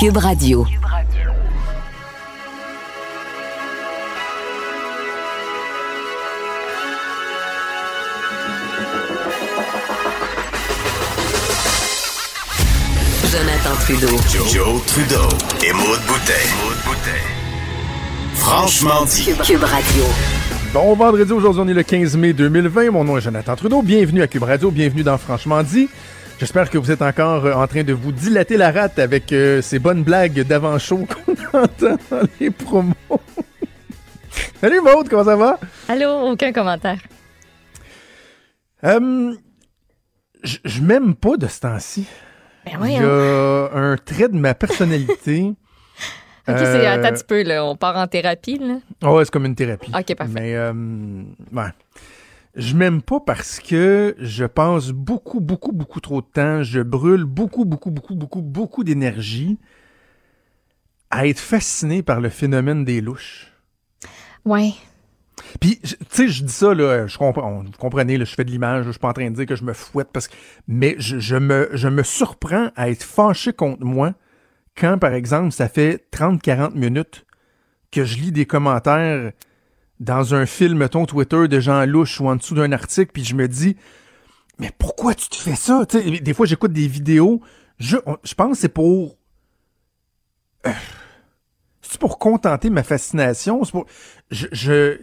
Cube Radio. Jonathan Trudeau. Joe, Trudeau et Maude Boutet. Franchement dit. Cube, Cube Radio. Bon vendredi, aujourd'hui on est le 15 mai 2020. Mon nom est Jonathan Trudeau. Bienvenue à Cube Radio, bienvenue dans Franchement dit. J'espère que vous êtes encore euh, en train de vous dilater la rate avec euh, ces bonnes blagues d'avant-show qu'on entend dans les promos. Salut Maude, comment ça va? Allô, aucun commentaire. Euh, je m'aime pas de ce temps-ci. Ben Il y a un trait de ma personnalité. Ok, c'est Euh, attends un petit peu, là. On part en thérapie, là. Oh, ouais, c'est comme une thérapie. Ok, parfait. Mais, euh, ouais. Je m'aime pas parce que je passe beaucoup, beaucoup, beaucoup trop de temps, je brûle beaucoup, beaucoup, beaucoup, beaucoup, beaucoup d'énergie à être fasciné par le phénomène des louches. Ouais. Puis, tu sais, je dis ça, là, je comprends, vous comprenez, là, je fais de l'image, je suis pas en train de dire que je me fouette, parce que, mais je, je me, je me surprends à être fâché contre moi quand, par exemple, ça fait 30-40 minutes que je lis des commentaires dans un fil, mettons, Twitter de gens louches ou en dessous d'un article, puis je me dis, mais pourquoi tu te fais ça? Tu sais, des fois, j'écoute des vidéos, je, je pense que c'est pour... Euh, c'est pour contenter ma fascination, c'est pour... Je, je,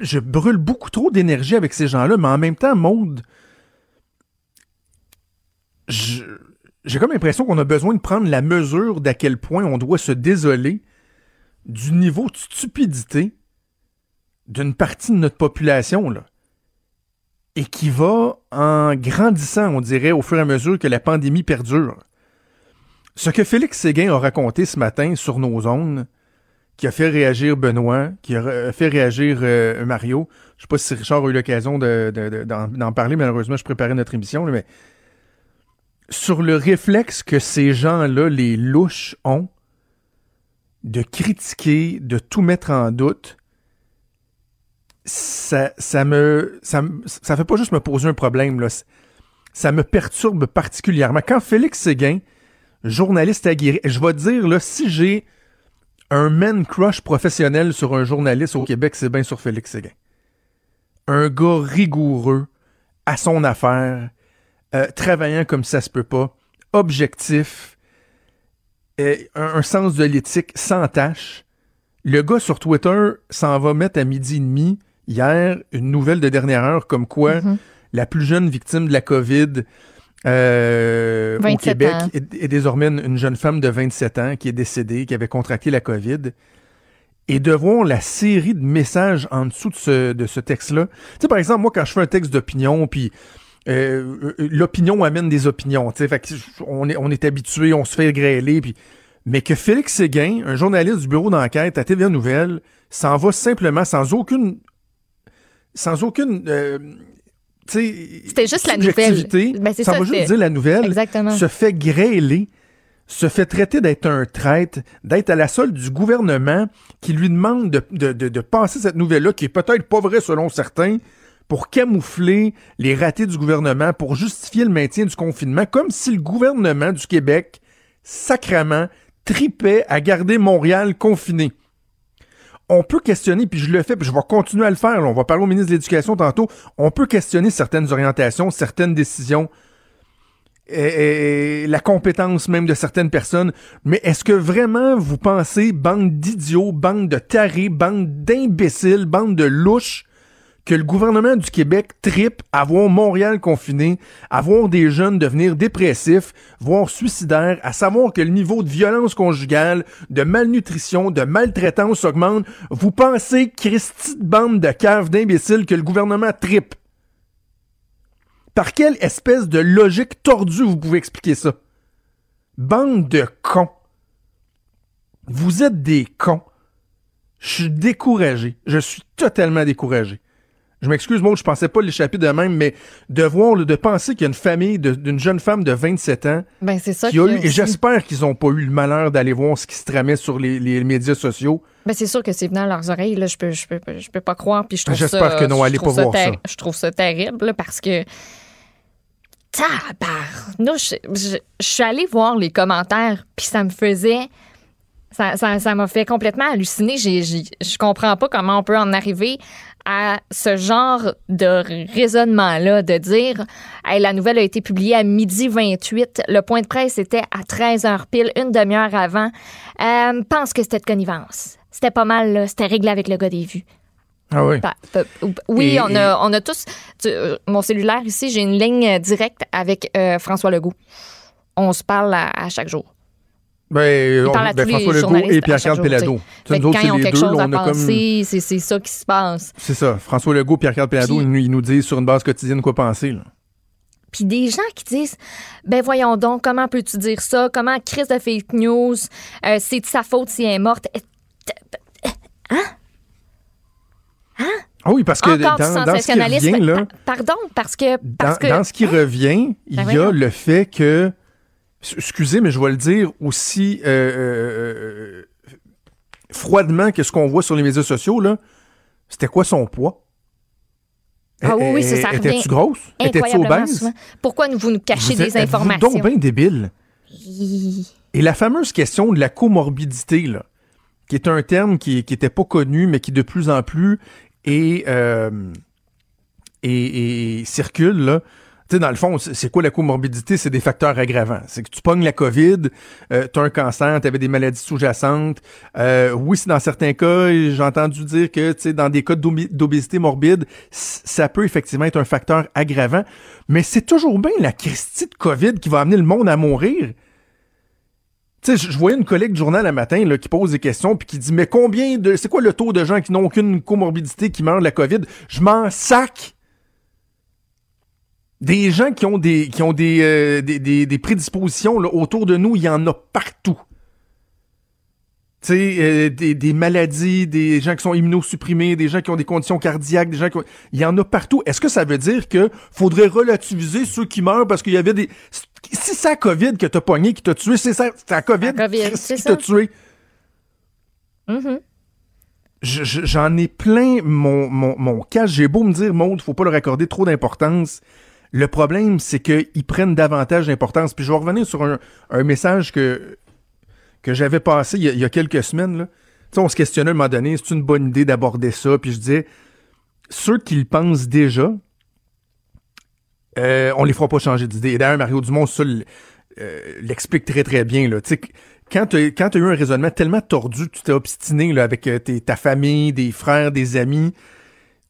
je, brûle beaucoup trop d'énergie avec ces gens-là, mais en même temps, je- j'ai comme l'impression qu'on a besoin de prendre la mesure d'à quel point on doit se désoler du niveau de stupidité d'une partie de notre population, là. Et qui va en grandissant, on dirait, au fur et à mesure que la pandémie perdure. Ce que Félix Séguin a raconté ce matin sur nos zones, qui a fait réagir Benoît, qui a fait réagir euh, Mario. Je sais pas si Richard a eu l'occasion de- de- de- d'en parler, malheureusement, je préparais notre émission, mais sur le réflexe que ces gens-là, les louches, ont de critiquer, de tout mettre en doute, ça, ça me, ça, ça fait pas juste me poser un problème, là. Ça me perturbe particulièrement. Quand Félix Séguin, journaliste aguerri, je vais te dire, là, si j'ai un man crush professionnel sur un journaliste au Québec, c'est bien sur Félix Séguin. Un gars rigoureux, à son affaire, euh, travaillant comme ça se peut pas, objectif, euh, un, un sens de l'éthique sans tâche. Le gars sur Twitter s'en va mettre à midi et demi hier une nouvelle de dernière heure comme quoi Mhm. la plus jeune victime de la COVID euh, au 27 Québec est, est désormais une, une jeune femme de 27 ans qui est décédée, qui avait contracté la COVID. Et de voir la série de messages en dessous de ce, de ce texte-là. Tu sais, par exemple, moi, quand je fais un texte d'opinion, puis euh, euh, l'opinion amène des opinions. tu sais, Fait que on est, on est habitué, on se fait grêler. Puis... Mais que Félix Séguin, un journaliste du bureau d'enquête à TVA Nouvelle, s'en va simplement sans aucune. Sans aucune. euh, C'était juste la nouvelle. Ben, ça, va juste dire la nouvelle Exactement. se fait grêler, se fait traiter d'être un traître, d'être à la solde du gouvernement qui lui demande de, de, de, de passer cette nouvelle-là, qui est peut-être pas vraie selon certains, pour camoufler les ratés du gouvernement, pour justifier le maintien du confinement, comme si le gouvernement du Québec, sacrement, tripait à garder Montréal confiné. On peut questionner, puis je le fais, puis je vais continuer à le faire. on va parler au ministre de l'Éducation tantôt. On peut questionner certaines orientations, certaines décisions, et la compétence même de certaines personnes. Mais est-ce que vraiment vous pensez, bande d'idiots, bande de tarés, bande d'imbéciles, bande de louches, que le gouvernement du Québec tripe à voir Montréal confiné, à voir des jeunes devenir dépressifs, voire suicidaires, à savoir que le niveau de violence conjugale, de malnutrition, de maltraitance augmente, vous pensez, Christy de bande de caves d'imbéciles, que le gouvernement tripe? Par quelle espèce de logique tordue vous pouvez expliquer ça? Bande de cons. Vous êtes des cons. Je suis découragé. Je suis totalement découragé. Je m'excuse, moi, je pensais pas l'échapper de même, mais de voir, de penser qu'il y a une famille d'une jeune femme de 27 ans Ben, c'est ça qui a eu, et j'espère qu'ils ont pas eu le malheur d'aller voir ce qui se tramait sur les, les médias sociaux. Ben, c'est sûr que c'est venu à leurs oreilles, là. Je peux, je peux, je peux pas croire. Puis je trouve J'espère ça- que non, je allez pas ça voir ça. Je trouve ça terrible, là, parce que. tabarnouche. Je, je suis allée voir les commentaires, puis ça me faisait. Ça, ça, ça m'a fait complètement halluciner. J'ai, j'ai- je comprends pas comment on peut en arriver à ce genre de raisonnement-là, de dire Hey, la nouvelle a été publiée à midi 28, le point de presse était à 13h pile, une demi-heure avant. Euh, pense que c'était de connivence. C'était pas mal. C'était réglé avec le gars des vues. Ah oui. Pa- pa- oui, Et- on, a, on a tous. tu- euh, mon cellulaire ici, j'ai une ligne euh, directe avec euh, François Legault. On se parle à, à chaque jour. Ben, on- parle à ben, tous les François Legault et Pierre-Carl Pellado. autres, quand c'est ils ont quelque deux, chose à on a comme... penser, c'est ça qui se passe. C'est ça. François Legault, Pierre-Carl Pellado, ils, nous- disent sur une base quotidienne quoi penser. Là. Puis des gens qui disent Ben voyons donc, comment peux-tu dire ça? Comment crise de fake news? Euh, c'est de sa faute si elle est morte? Euh, Ah oui, parce que Encore dans, dans ce qui revient, là, Pa- Pardon, parce que. dans, Parce que dans ce qui revient, il Ben y a le fait que, excusez, mais je vais le dire aussi euh, euh, euh, froidement que ce qu'on voit sur les médias sociaux, là, c'était quoi son poids? Ah oui, oui, ça, ça Étais-tu revient grosse? Étais-tu obèse? souvent. Pourquoi vous nous cachez Vous des êtes- informations? donc bien débile. Et la fameuse question de la comorbidité, là, qui est un terme qui n'était pas connu, mais qui de plus en plus est, euh, circule, là. Tu sais, dans le fond, c'est quoi la comorbidité? C'est des facteurs aggravants. C'est que tu pognes la COVID, euh, tu as un cancer, tu avais des maladies sous-jacentes. Euh, oui, c'est dans certains cas, j'ai entendu dire que, tu sais, dans des cas d'obésité morbide, ça peut effectivement être un facteur aggravant. Mais c'est toujours bien la Christie de COVID qui va amener le monde à mourir. Tu sais, je voyais une collègue du journal un matin là, qui pose des questions puis qui dit Mais combien de. C'est quoi le taux de gens qui n'ont aucune comorbidité qui meurent de la COVID? Je m'en sac Des gens qui ont des, qui ont des, euh, des, des- des prédispositions là, autour de nous, il y en a partout. Tu sais, euh, des, des maladies, des gens qui sont immunosupprimés, des gens qui ont des conditions cardiaques, des gens qui ont... Il y en a partout. Est-ce que ça veut dire que faudrait relativiser ceux qui meurent parce qu'il y avait des... Si c'est la COVID que t'as pogné, qui t'a tué, c'est ça, c'est la COVID, La COVID, qui t'a tué. Mhm. Je- J'en ai plein mon, mon, mon cas. J'ai beau me dire, Maud, faut pas leur accorder trop d'importance. Le problème, c'est qu'ils prennent davantage d'importance. Puis je vais revenir sur un, message que, j'avais passé il y, a, quelques semaines. Là. On se questionnait à un moment donné, c'est une bonne idée d'aborder ça? Puis je disais, ceux qui le pensent déjà, euh, on les fera pas changer d'idée. Et d'ailleurs, Mario Dumont, ça, euh, l'explique très très bien. Là. Tu quand tu as eu un raisonnement tellement tordu tu t'es obstiné avec euh, ta famille, des frères, des amis,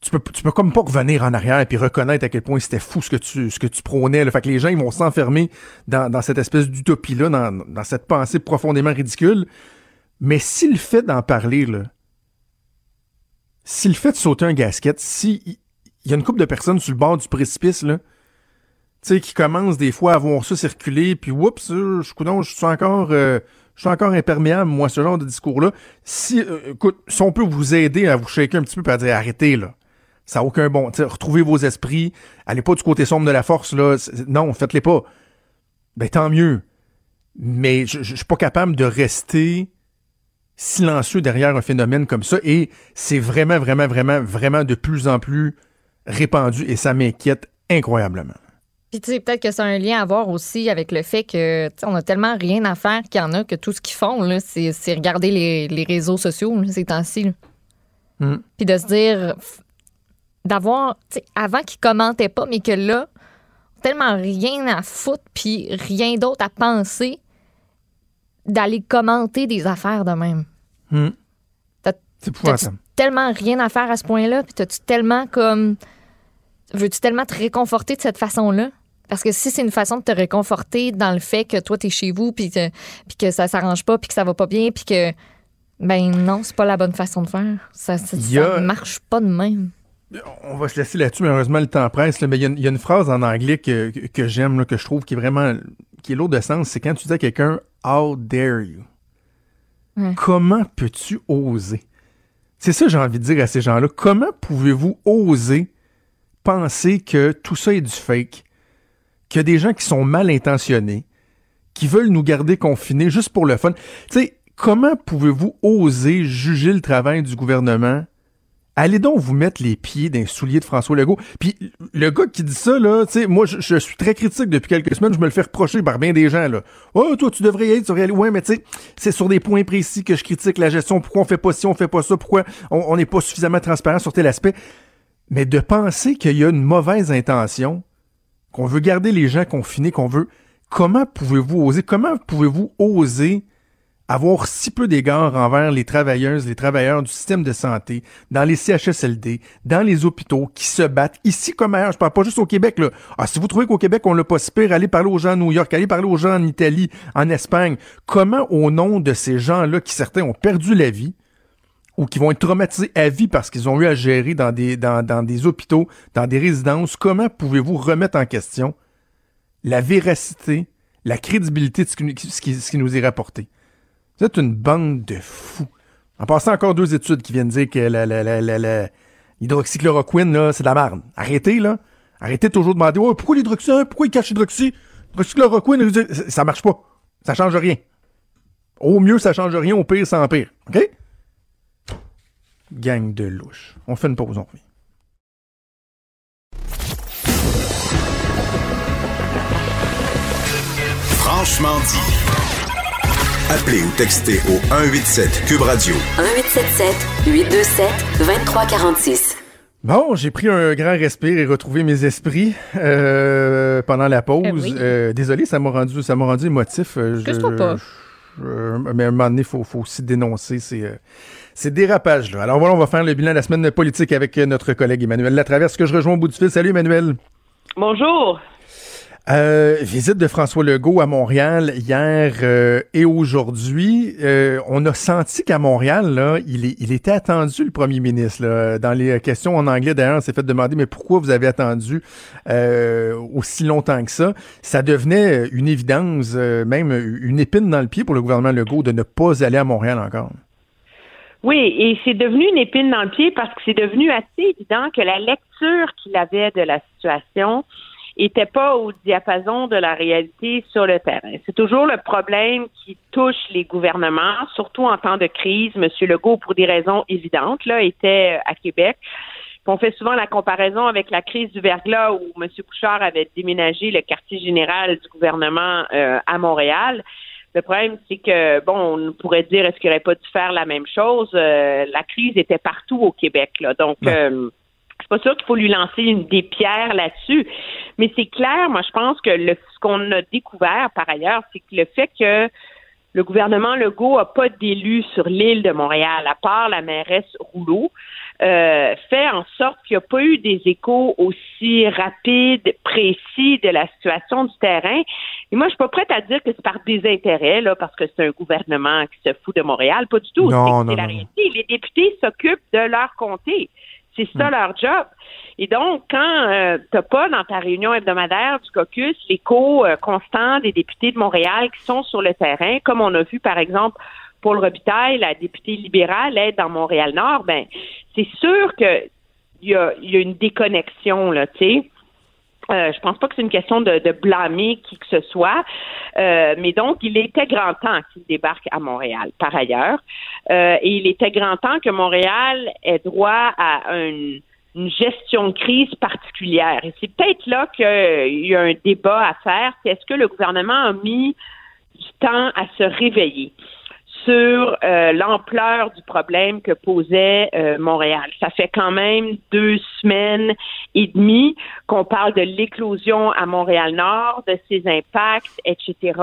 tu peux, tu peux comme pas revenir en arrière et puis reconnaître à quel point c'était fou ce que tu, ce que tu prônais. Là. Fait que les gens ils vont s'enfermer dans, dans cette espèce d'utopie-là, dans, dans cette pensée profondément ridicule. Mais si le fait d'en parler, là, si le fait de sauter un gasket, si il y a une couple de personnes sur le bord du précipice, là, tu sais, qui commencent des fois à voir ça circuler, puis oups, euh, je, suis encore, euh, je suis encore imperméable, moi, ce genre de discours-là. Si, euh, écoute, si on peut vous aider à vous shaker un petit peu, puis à dire arrêtez, là. Ça n'a aucun bon. Retrouvez vos esprits. Allez pas du côté sombre de la force, là. Non, faites-les pas. Ben, tant mieux. Mais je, je suis pas capable de rester silencieux derrière un phénomène comme ça. Et c'est vraiment, vraiment, vraiment, vraiment de plus en plus répandu. Et ça m'inquiète incroyablement. Puis tu sais, peut-être que c'est un lien à voir aussi avec le fait que on a tellement rien à faire qu'il y en a que tout ce qu'ils font, c'est, regarder les, les réseaux sociaux là, ces temps-ci. là. Mm. Puis de se dire d'avoir, tu sais, avant qu'ils commentaient pas, mais que là, tellement rien à foutre, puis rien d'autre à penser, d'aller commenter des affaires de même. T'as- C'est tellement rien à faire à ce point-là, puis t'as-tu tellement comme. Veux-tu tellement te réconforter de cette façon-là? Parce que si c'est une façon de te réconforter dans le fait que toi, t'es chez vous, puis que, puis que ça s'arrange pas, puis que ça va pas bien, puis que. Ben non, c'est pas la bonne façon de faire. Ça, a- ça marche pas de même. On va se laisser là-dessus, malheureusement, le temps presse. là, mais il y, a une- il y a une phrase en anglais que, que, que j'aime, que je trouve qui est vraiment. qui est lourde de sens. C'est quand tu dis à quelqu'un How dare you? Comment peux-tu oser? C'est ça que j'ai envie de dire à ces gens-là. Comment pouvez-vous oser penser que tout ça est du fake? Qu'il y a des gens qui sont mal intentionnés, qui veulent nous garder confinés juste pour le fun? Tu sais, comment pouvez-vous oser juger le travail du gouvernement Allez donc vous mettre les pieds d'un soulier de François Legault. Puis le gars qui dit ça, là, tu sais, moi, je, suis très critique depuis quelques semaines. Je me le fais reprocher par bien des gens, là. Oh, toi, tu devrais y aller, tu devrais aller. Ouais, mais tu sais, c'est sur des points précis que je critique la gestion. Pourquoi on fait pas ci, on fait pas ça? Pourquoi on n'est pas suffisamment transparent sur tel aspect? Mais de penser qu'il y a une mauvaise intention, qu'on veut garder les gens confinés, qu'on veut. Comment pouvez-vous oser? Comment pouvez-vous oser avoir si peu d'égard envers les travailleuses, les travailleurs du système de santé, dans les CHSLD, dans les hôpitaux, qui se battent ici comme ailleurs. Je parle pas juste au Québec, là. Ah, si vous trouvez qu'au Québec, on l'a pas si pire, allez parler aux gens à New York, allez parler aux gens en Italie, en Espagne. Comment, au nom de ces gens-là, qui certains ont perdu la vie, ou qui vont être traumatisés à vie parce qu'ils ont eu à gérer dans des, dans, dans des hôpitaux, dans des résidences, comment pouvez-vous remettre en question la véracité, la crédibilité de ce qui, ce qui, ce qui nous est rapporté? Vous êtes une bande de fous. En passant encore deux études qui viennent dire que l'hydroxychloroquine, là, c'est de la merde. Arrêtez, là. Arrêtez toujours de demander pourquoi l'hydroxy, pourquoi il cache l'hydroxy? L'hydroxychloroquine, ça marche pas. Ça change rien. Au mieux, ça change rien, au pire, ça empire. OK? Gang de louche. On fait une pause, on revient. Franchement dit. Appelez ou textez au 187 Cube Radio. 1877 827 2346. Bon, j'ai pris un grand respire et retrouvé mes esprits euh, pendant la pause. Eh oui. Euh, désolé, ça m'a rendu, ça m'a rendu émotif. Euh, je- pas. je- mais à un moment donné, il faut, faut aussi dénoncer ces, ces dérapages-là. Alors voilà, on va faire le bilan de la semaine politique avec notre collègue Emmanuel Latraverse, que je rejoins au bout du fil. Salut Emmanuel. Bonjour. Euh, visite de François Legault à Montréal hier euh, et aujourd'hui. Euh, on a senti qu'à Montréal, là, il, est- il était attendu, le premier ministre. Là. Dans les questions en anglais, d'ailleurs, on s'est fait demander, mais pourquoi vous avez attendu euh, aussi longtemps que ça? Ça devenait une évidence, euh, même une épine dans le pied pour le gouvernement Legault de ne pas aller à Montréal encore. Oui, et c'est devenu une épine dans le pied parce que c'est devenu assez évident que la lecture qu'il avait de la situation était pas au diapason de la réalité sur le terrain. C'est toujours le problème qui touche les gouvernements, surtout en temps de crise. Monsieur Legault, pour des raisons évidentes, là, était à Québec. On fait souvent la comparaison avec la crise du verglas où M. Couchard avait déménagé le quartier général du gouvernement euh, à Montréal. Le problème, c'est que, bon, on pourrait dire, est-ce qu'il n'aurait pas dû faire la même chose? Euh, la crise était partout au Québec, là. Donc, Ouais. euh, je suis pas sûre qu'il faut lui lancer une, des pierres là-dessus. Mais c'est clair, moi, je pense que le, ce qu'on a découvert, par ailleurs, c'est que le fait que le gouvernement Legault a pas d'élus sur l'île de Montréal, à part la mairesse Rouleau, euh, fait en sorte qu'il n'y a pas eu des échos aussi rapides, précis de la situation du terrain. Et moi, je suis pas prête à dire que c'est par désintérêt, là, parce que c'est un gouvernement qui se fout de Montréal. Pas du tout. Non, C'est- non, c'est la non, réalité. Les députés s'occupent de leur comté. C'est ça leur job. Et donc, quand euh, t'as pas dans ta réunion hebdomadaire du caucus l'écho euh, constant des députés de Montréal qui sont sur le terrain, comme on a vu par exemple Paul Robitaille, la députée libérale, être dans Montréal-Nord, ben c'est sûr que il y a, y a une déconnexion là, tu sais. Euh, je pense pas que c'est une question de, de blâmer qui que ce soit, Euh, mais donc il était grand temps qu'il débarque à Montréal. Par ailleurs, Euh, et il était grand temps que Montréal ait droit à un- une gestion de crise particulière. Et c'est peut-être là qu'il y a un débat à faire. Est-ce que le gouvernement a mis du temps à se réveiller? Sur euh, l'ampleur du problème que posait euh, Montréal. Ça fait quand même deux semaines et demie qu'on parle de l'éclosion à Montréal-Nord, de ses impacts, etc.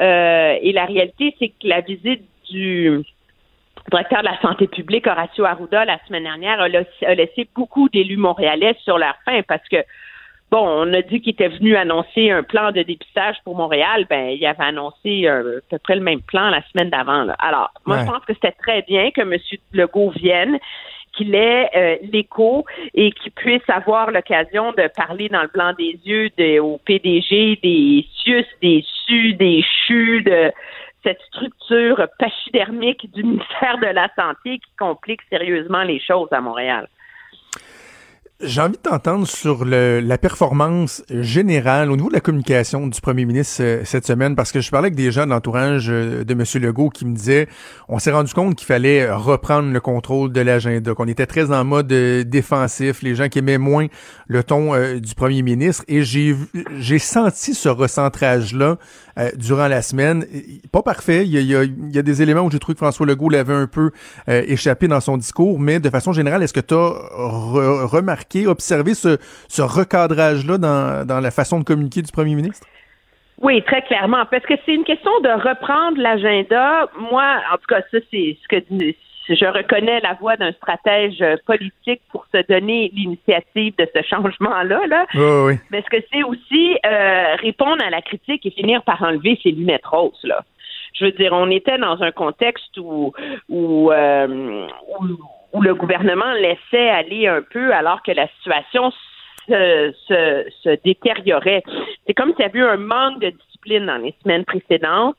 Euh, et la réalité, c'est que la visite du directeur de la santé publique, Horacio Arruda, la semaine dernière, a, la- a laissé beaucoup d'élus montréalais sur leur faim parce que Bon, on a dit qu'il était venu annoncer un plan de dépistage pour Montréal. Ben, il avait annoncé euh, à peu près le même plan la semaine d'avant. là. Alors, moi, Ouais. je pense que c'était très bien que M. Legault vienne, qu'il ait euh, l'écho et qu'il puisse avoir l'occasion de parler dans le blanc des yeux de- au PDG des CIUS, des SU, des CHU, de cette structure pachydermique du ministère de la Santé qui complique sérieusement les choses à Montréal. J'ai envie de t'entendre sur le, la performance générale au niveau de la communication du premier ministre euh, cette semaine, parce que je parlais avec des gens de l'entourage euh, de M. Legault qui me disaient on s'est rendu compte qu'il fallait reprendre le contrôle de l'agenda, qu'on était très en mode euh, défensif, les gens qui aimaient moins le ton du premier ministre, et j'ai j'ai senti ce recentrage-là durant la semaine. Pas parfait, il y a, il y a, des éléments où j'ai trouvé que François Legault l'avait un peu échappé dans son discours, mais de façon générale, est-ce que tu as remarqué observer ce, recadrage-là dans, la façon de communiquer du premier ministre? Oui, très clairement, parce que c'est une question de reprendre l'agenda. Moi, en tout cas, ça, c'est ce que je reconnais la voix d'un stratège politique pour se donner l'initiative de ce changement-là. Là. oui. Mais ce que c'est aussi euh, répondre à la critique et finir par enlever ses lunettes roses. Là. Je veux dire, on était dans un contexte où, où, euh, où où le gouvernement laissait aller un peu alors que la situation se, se, se détériorait. C'est comme s'il y avait eu un manque de discipline dans les semaines précédentes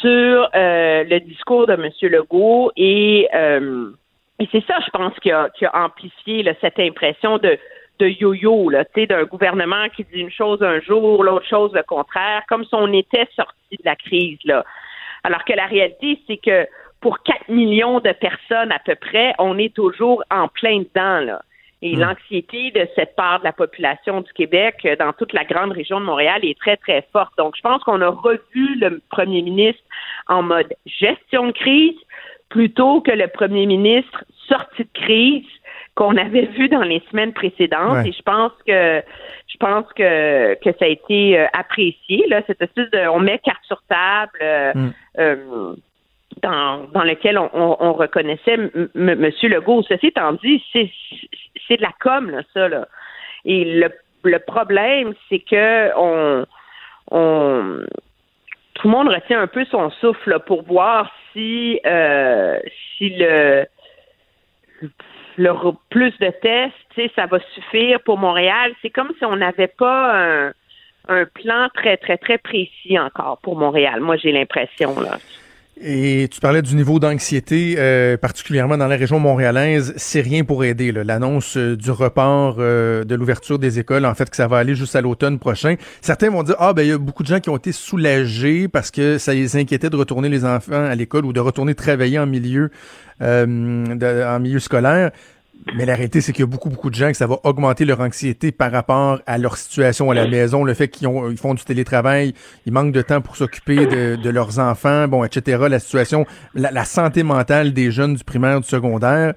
sur euh, le discours de M. Legault et, euh, et c'est ça, je pense, qui a, qui a amplifié là, cette impression de, de yo-yo, là, d'un gouvernement qui dit une chose un jour, l'autre chose le contraire, comme si on était sorti de la crise. Là. Alors que la réalité, c'est que pour 4 millions de personnes à peu près, on est toujours en plein dedans, là. Et hmm. l'anxiété de cette part de la population du Québec euh, dans toute la grande région de Montréal est très, très forte. Donc, je pense qu'on a revu le premier ministre en mode gestion de crise plutôt que le premier ministre sorti de crise qu'on avait vu dans les semaines précédentes. Et je pense que je pense que, que ça a été euh, apprécié, là, cette espèce de on met carte sur table. Euh, hmm dans, dans lequel on, on, reconnaissait M. Legault. Ceci étant dit, c'est de la com, là, ça. Là. Et le, le problème, c'est que on, on, tout le monde retient un peu son souffle pour voir si, euh, si le, le plus de tests, ça va suffire pour Montréal. C'est comme si on n'avait pas un, un plan très, très, très précis encore pour Montréal. Moi, j'ai l'impression, là. Et tu parlais du niveau d'anxiété, euh, particulièrement dans la région montréalaise. C'est rien pour aider. L'annonce euh, du report euh, de l'ouverture des écoles, en fait, que ça va aller juste à l'automne prochain. Certains vont dire, ah ben il y a beaucoup de gens qui ont été soulagés parce que ça les inquiétait de retourner les enfants à l'école ou de retourner travailler en milieu, en milieu scolaire. Mais la réalité, c'est qu'il y a beaucoup, beaucoup de gens que ça va augmenter leur anxiété par rapport à leur situation à la maison, le fait qu'ils ils font du télétravail, ils manquent de temps pour s'occuper de, leurs enfants, bon, etc. La situation, la, santé mentale des jeunes du primaire, du secondaire.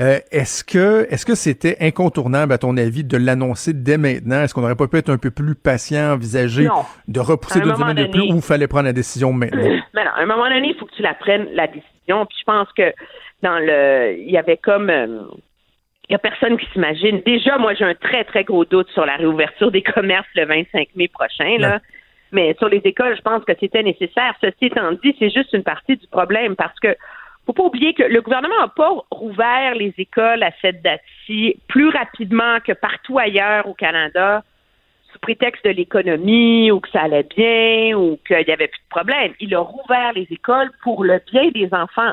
Euh, est-ce que est-ce que c'était incontournable, à ton avis, de l'annoncer dès maintenant? Est-ce qu'on n'aurait pas pu être un peu plus patient, envisager de repousser deux semaines de plus ou il fallait prendre la décision maintenant? Mais non, à un moment donné, il faut que tu la prennes, la décision. Puis je pense que dans le il y avait comme euh, il n'y a personne qui s'imagine. Déjà, moi, j'ai un très, très gros doute sur la réouverture des commerces le 25 mai prochain. Là. Mais sur les écoles, je pense que c'était nécessaire. Ceci étant dit, c'est juste une partie du problème parce que faut pas oublier que le gouvernement n'a pas rouvert les écoles à cette date-ci plus rapidement que partout ailleurs au Canada sous prétexte de l'économie ou que ça allait bien ou qu'il n'y avait plus de problème. Il a rouvert les écoles pour le bien des enfants.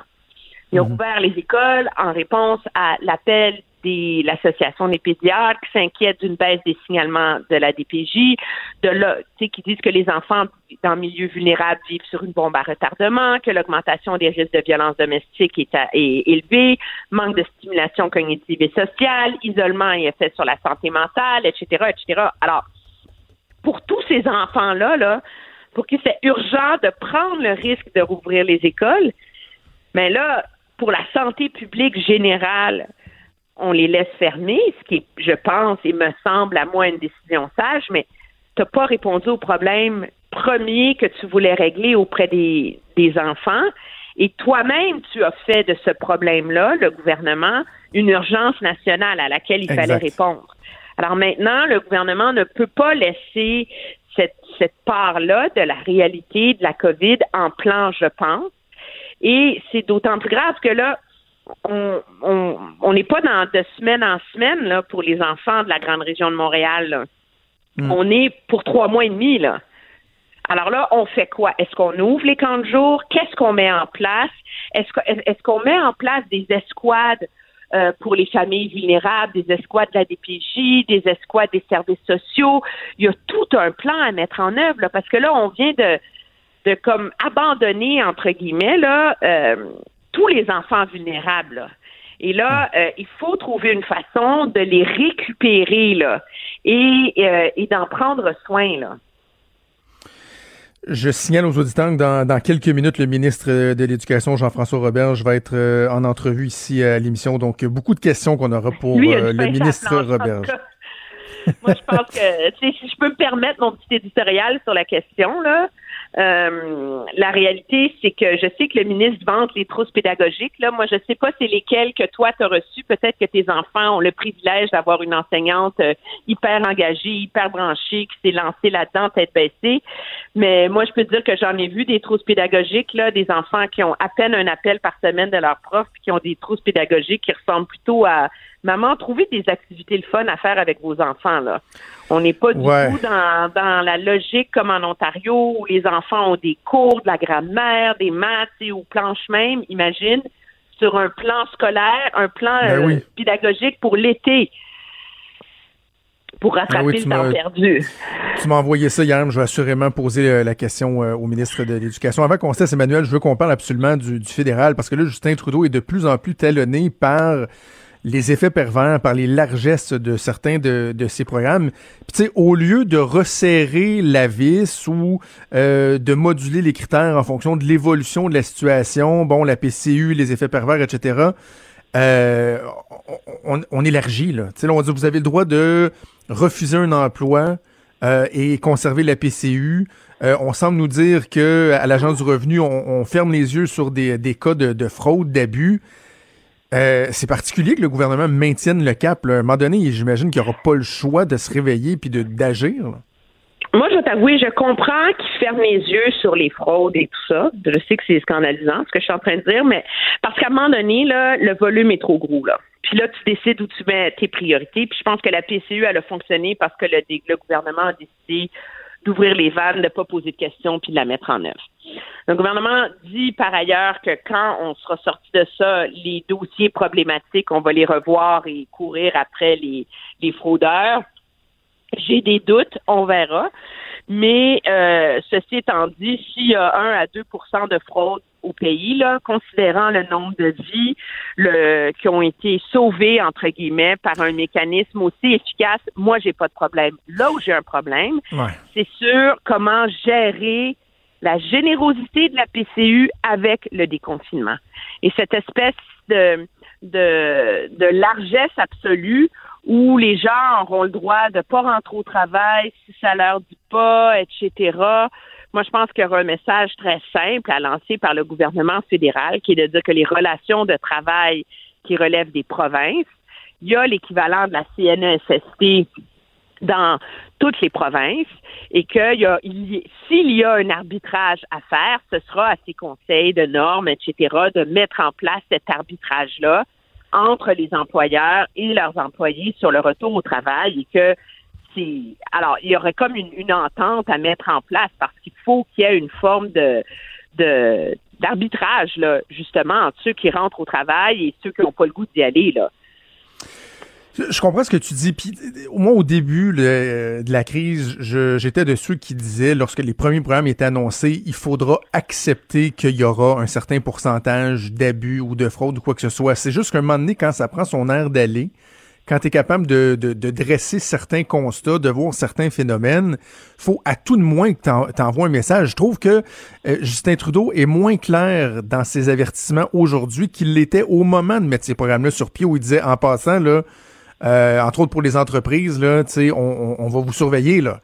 Il a mhm. rouvert les écoles en réponse à l'appel l'Association des pédiatres qui d'une baisse des signalements de la DPJ, de là, qui disent que les enfants dans milieux vulnérables vivent sur une bombe à retardement, que l'augmentation des risques de violence domestique est, élevée, manque de stimulation cognitive et sociale, isolement et effet sur la santé mentale, etc., etc. Alors, pour tous ces enfants-là, là, pour qui c'est urgent de prendre le risque de rouvrir les écoles, mais là, pour la santé publique générale, on les laisse fermer, ce qui, je pense, et me semble à moi une décision sage, mais tu n'as pas répondu au problème premier que tu voulais régler auprès des, des enfants. Et toi-même, tu as fait de ce problème-là, le gouvernement, une urgence nationale à laquelle il fallait répondre. Alors maintenant, le gouvernement ne peut pas laisser cette, cette part-là de la réalité de la COVID en plan, je pense. Et c'est d'autant plus grave que là, on n'est pas dans de semaine en semaine là, pour les enfants de la grande région de Montréal. Hmm. On est pour trois mois et demi. Là. Alors là, on fait quoi? Est-ce qu'on ouvre les camps de jour? Qu'est-ce qu'on met en place? Est-ce qu'on met en place des escouades euh, pour les familles vulnérables, des escouades de la DPJ, des escouades des services sociaux? Il y a tout un plan à mettre en œuvre, là, parce que là, on vient de, de comme abandonner, entre guillemets, là, euh, tous les enfants vulnérables. Là. Et là, euh, il faut trouver une façon de les récupérer là, et, euh, et d'en prendre soin. Là. Je signale aux auditeurs que dans, dans quelques minutes, le ministre de l'Éducation, Jean-François Roberge, va être euh, en entrevue ici à l'émission. Donc, beaucoup de questions qu'on aura pour Lui, euh, le ministre Roberge. Moi, je pense que si je peux me permettre mon petit éditorial sur la question, là, euh, la réalité, c'est que je sais que le ministre vante les trousses pédagogiques. Là, moi, je sais pas c'est lesquelles que toi tu as reçues. Peut-être que tes enfants ont le privilège d'avoir une enseignante euh, hyper engagée, hyper branchée, qui s'est lancée là-dedans, tête baissée. Mais moi, je peux dire que j'en ai vu des trousses pédagogiques, là, des enfants qui ont à peine un appel par semaine de leur prof, qui ont des trousses pédagogiques qui ressemblent plutôt à Maman, trouvez des activités le fun à faire avec vos enfants, là. On n'est pas du Ouais. tout dans, dans la logique comme en Ontario où les enfants ont des cours de la grammaire, des maths et ou planches même, imagine, sur un plan scolaire, un plan Ben euh, oui. pédagogique pour l'été. Pour rattraper Ben oui, tu le temps perdu. Tu m'as envoyé ça hier, je vais assurément poser euh, la question euh, au ministre de l'Éducation. Avant qu'on se laisse, Emmanuel, je veux qu'on parle absolument du, du fédéral, parce que là, Justin Trudeau est de plus en plus talonné par les effets pervers, par les largesses de certains de, de ses programmes. Puis tu sais, au lieu de resserrer la vis ou euh, de moduler les critères en fonction de l'évolution de la situation, bon, la PCU, les effets pervers, etc., euh, on, on élargit, là. Tu sais, on dit, vous avez le droit de refuser un emploi euh, et conserver la PCU. Euh, on semble nous dire que à l'agence du revenu, on, on ferme les yeux sur des, des cas de, de fraude, d'abus. Euh, c'est particulier que le gouvernement maintienne le cap. À un moment donné, j'imagine qu'il n'y aura pas le choix de se réveiller puis d'agir. Moi, je vais t'avouer, je comprends qu'ils ferment les yeux sur les fraudes et tout ça. Je sais que c'est scandalisant, ce que je suis en train de dire, mais parce qu'à un moment donné, le volume est trop gros, là. Puis là, tu décides où tu mets tes priorités. Puis je pense que la PCU, elle a fonctionné parce que le gouvernement a décidé d'ouvrir les vannes, de ne pas poser de questions, puis de la mettre en œuvre. Le gouvernement dit par ailleurs que quand on sera sorti de ça, les dossiers problématiques, on va les revoir et courir après les, les fraudeurs. J'ai des doutes, on verra. Mais euh, ceci étant dit, s'il y a 1 à 2% de fraude au pays, là, considérant le nombre de vies le, qui ont été sauvées, entre guillemets, par un mécanisme aussi efficace, moi, j'ai pas de problème. Là où j'ai un problème, Ouais. c'est sur comment gérer la générosité de la PCU avec le déconfinement. Et cette espèce de, de, de largesse absolue où les gens auront le droit de pas rentrer au travail si ça leur dit pas, etc. Moi, je pense qu'il y aura un message très simple à lancer par le gouvernement fédéral qui est de dire que les relations de travail qui relèvent des provinces, il y a l'équivalent de la CNESST dans toutes les provinces et qu'il y a, il y- s'il y a un arbitrage à faire, ce sera à ces conseils de normes, etc., de mettre en place cet arbitrage-là entre les employeurs et leurs employés sur le retour au travail et que alors il y aurait comme une, entente à mettre en place parce qu'il faut qu'il y ait une forme de d'arbitrage là justement entre ceux qui rentrent au travail et ceux qui n'ont pas le goût d'y aller là. Je comprends ce que tu dis. Puis, au moins au début de la crise, j'étais de ceux qui disaient, lorsque les premiers programmes étaient annoncés, il faudra accepter qu'il y aura un certain pourcentage d'abus ou de fraude ou quoi que ce soit. C'est juste qu'à un moment donné, quand ça prend son air d'aller, quand tu es capable de, de- de dresser certains constats, de voir certains phénomènes, faut à tout de moins que t'en- t'envoies un message. Je trouve que euh, Justin Trudeau est moins clair dans ses avertissements aujourd'hui qu'il l'était au moment de mettre ces programmes-là sur pied où il disait en passant, là, euh, entre autres pour les entreprises, là, tu on, on- on va vous surveiller, là.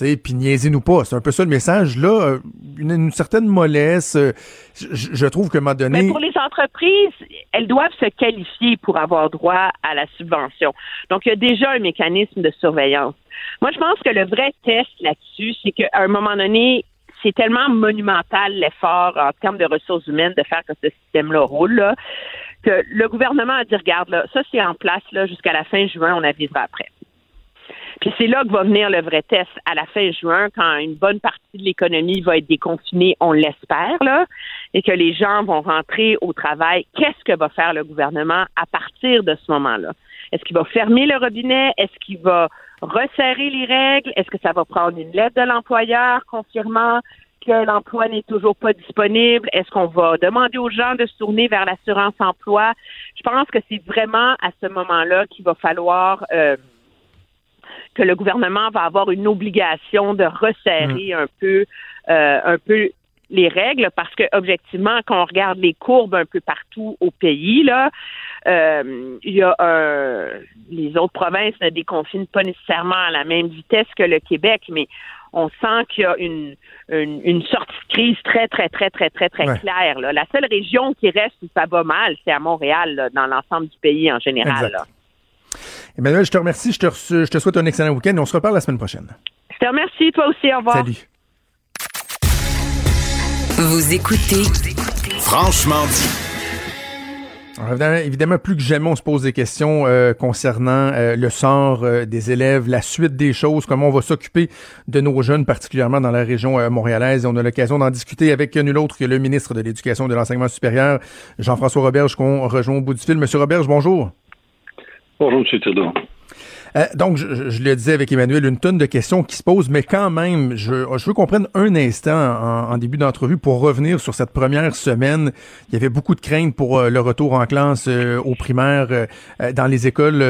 Sais, Puis niaisez-nous pas. C'est un peu ça le message. Là, euh, une, certaine mollesse. euh, je, je trouve un moment donné. Mais pour les entreprises, elles doivent se qualifier pour avoir droit à la subvention. Donc, il y a déjà un mécanisme de surveillance. Moi, je pense que le vrai test là-dessus, c'est qu'à un moment donné, c'est tellement monumental l'effort en termes de ressources humaines de faire que ce système-là roule, là, que le gouvernement a dit, regarde, là, ça c'est en place là, jusqu'à la fin juin, on avisera après. Puis c'est là que va venir le vrai test à la fin juin, quand une bonne partie de l'économie va être déconfinée, on l'espère, là, et que les gens vont rentrer au travail. Qu'est-ce que va faire le gouvernement à partir de ce moment-là? Est-ce qu'il va fermer le robinet? Est-ce qu'il va resserrer les règles? Est-ce que ça va prendre une lettre de l'employeur confirmant que l'emploi n'est toujours pas disponible? Est-ce qu'on va demander aux gens de se tourner vers l'assurance emploi? Je pense que c'est vraiment à ce moment-là qu'il va falloir euh, que le gouvernement va avoir une obligation de resserrer mm. un peu euh, un peu les règles parce que objectivement quand on regarde les courbes un peu partout au pays là euh, il y a un les autres provinces ne déconfinent pas nécessairement à la même vitesse que le Québec mais on sent qu'il y a une, une, sortie de crise très, très, très, très, très, très claire. Là. La seule région qui reste où ça va mal, c'est à Montréal, dans l'ensemble du pays en général. Emmanuel, je te remercie. Je te, je te souhaite un excellent week-end et on se reparle la semaine prochaine. Je te remercie, toi aussi. Au revoir. Salut. Vous écoutez Franchement dit. Alors, évidemment, plus que jamais, on se pose des questions euh, concernant euh, le sort euh, des élèves, la suite des choses, comment on va s'occuper de nos jeunes, particulièrement dans la région montréalaise. Et on a l'occasion d'en discuter avec nul autre que le ministre de l'Éducation et de l'Enseignement supérieur, Jean-François Roberge, qu'on rejoint au bout du fil. Monsieur Roberge, bonjour. Bonjour, M. Trudeau. Euh, donc, je, le disais avec Emmanuel, une tonne de questions qui se posent, mais quand même, je, je veux qu'on prenne un instant en, début d'entrevue pour revenir sur cette première semaine. Il y avait beaucoup de craintes pour euh, le retour en classe euh, aux primaires dans les écoles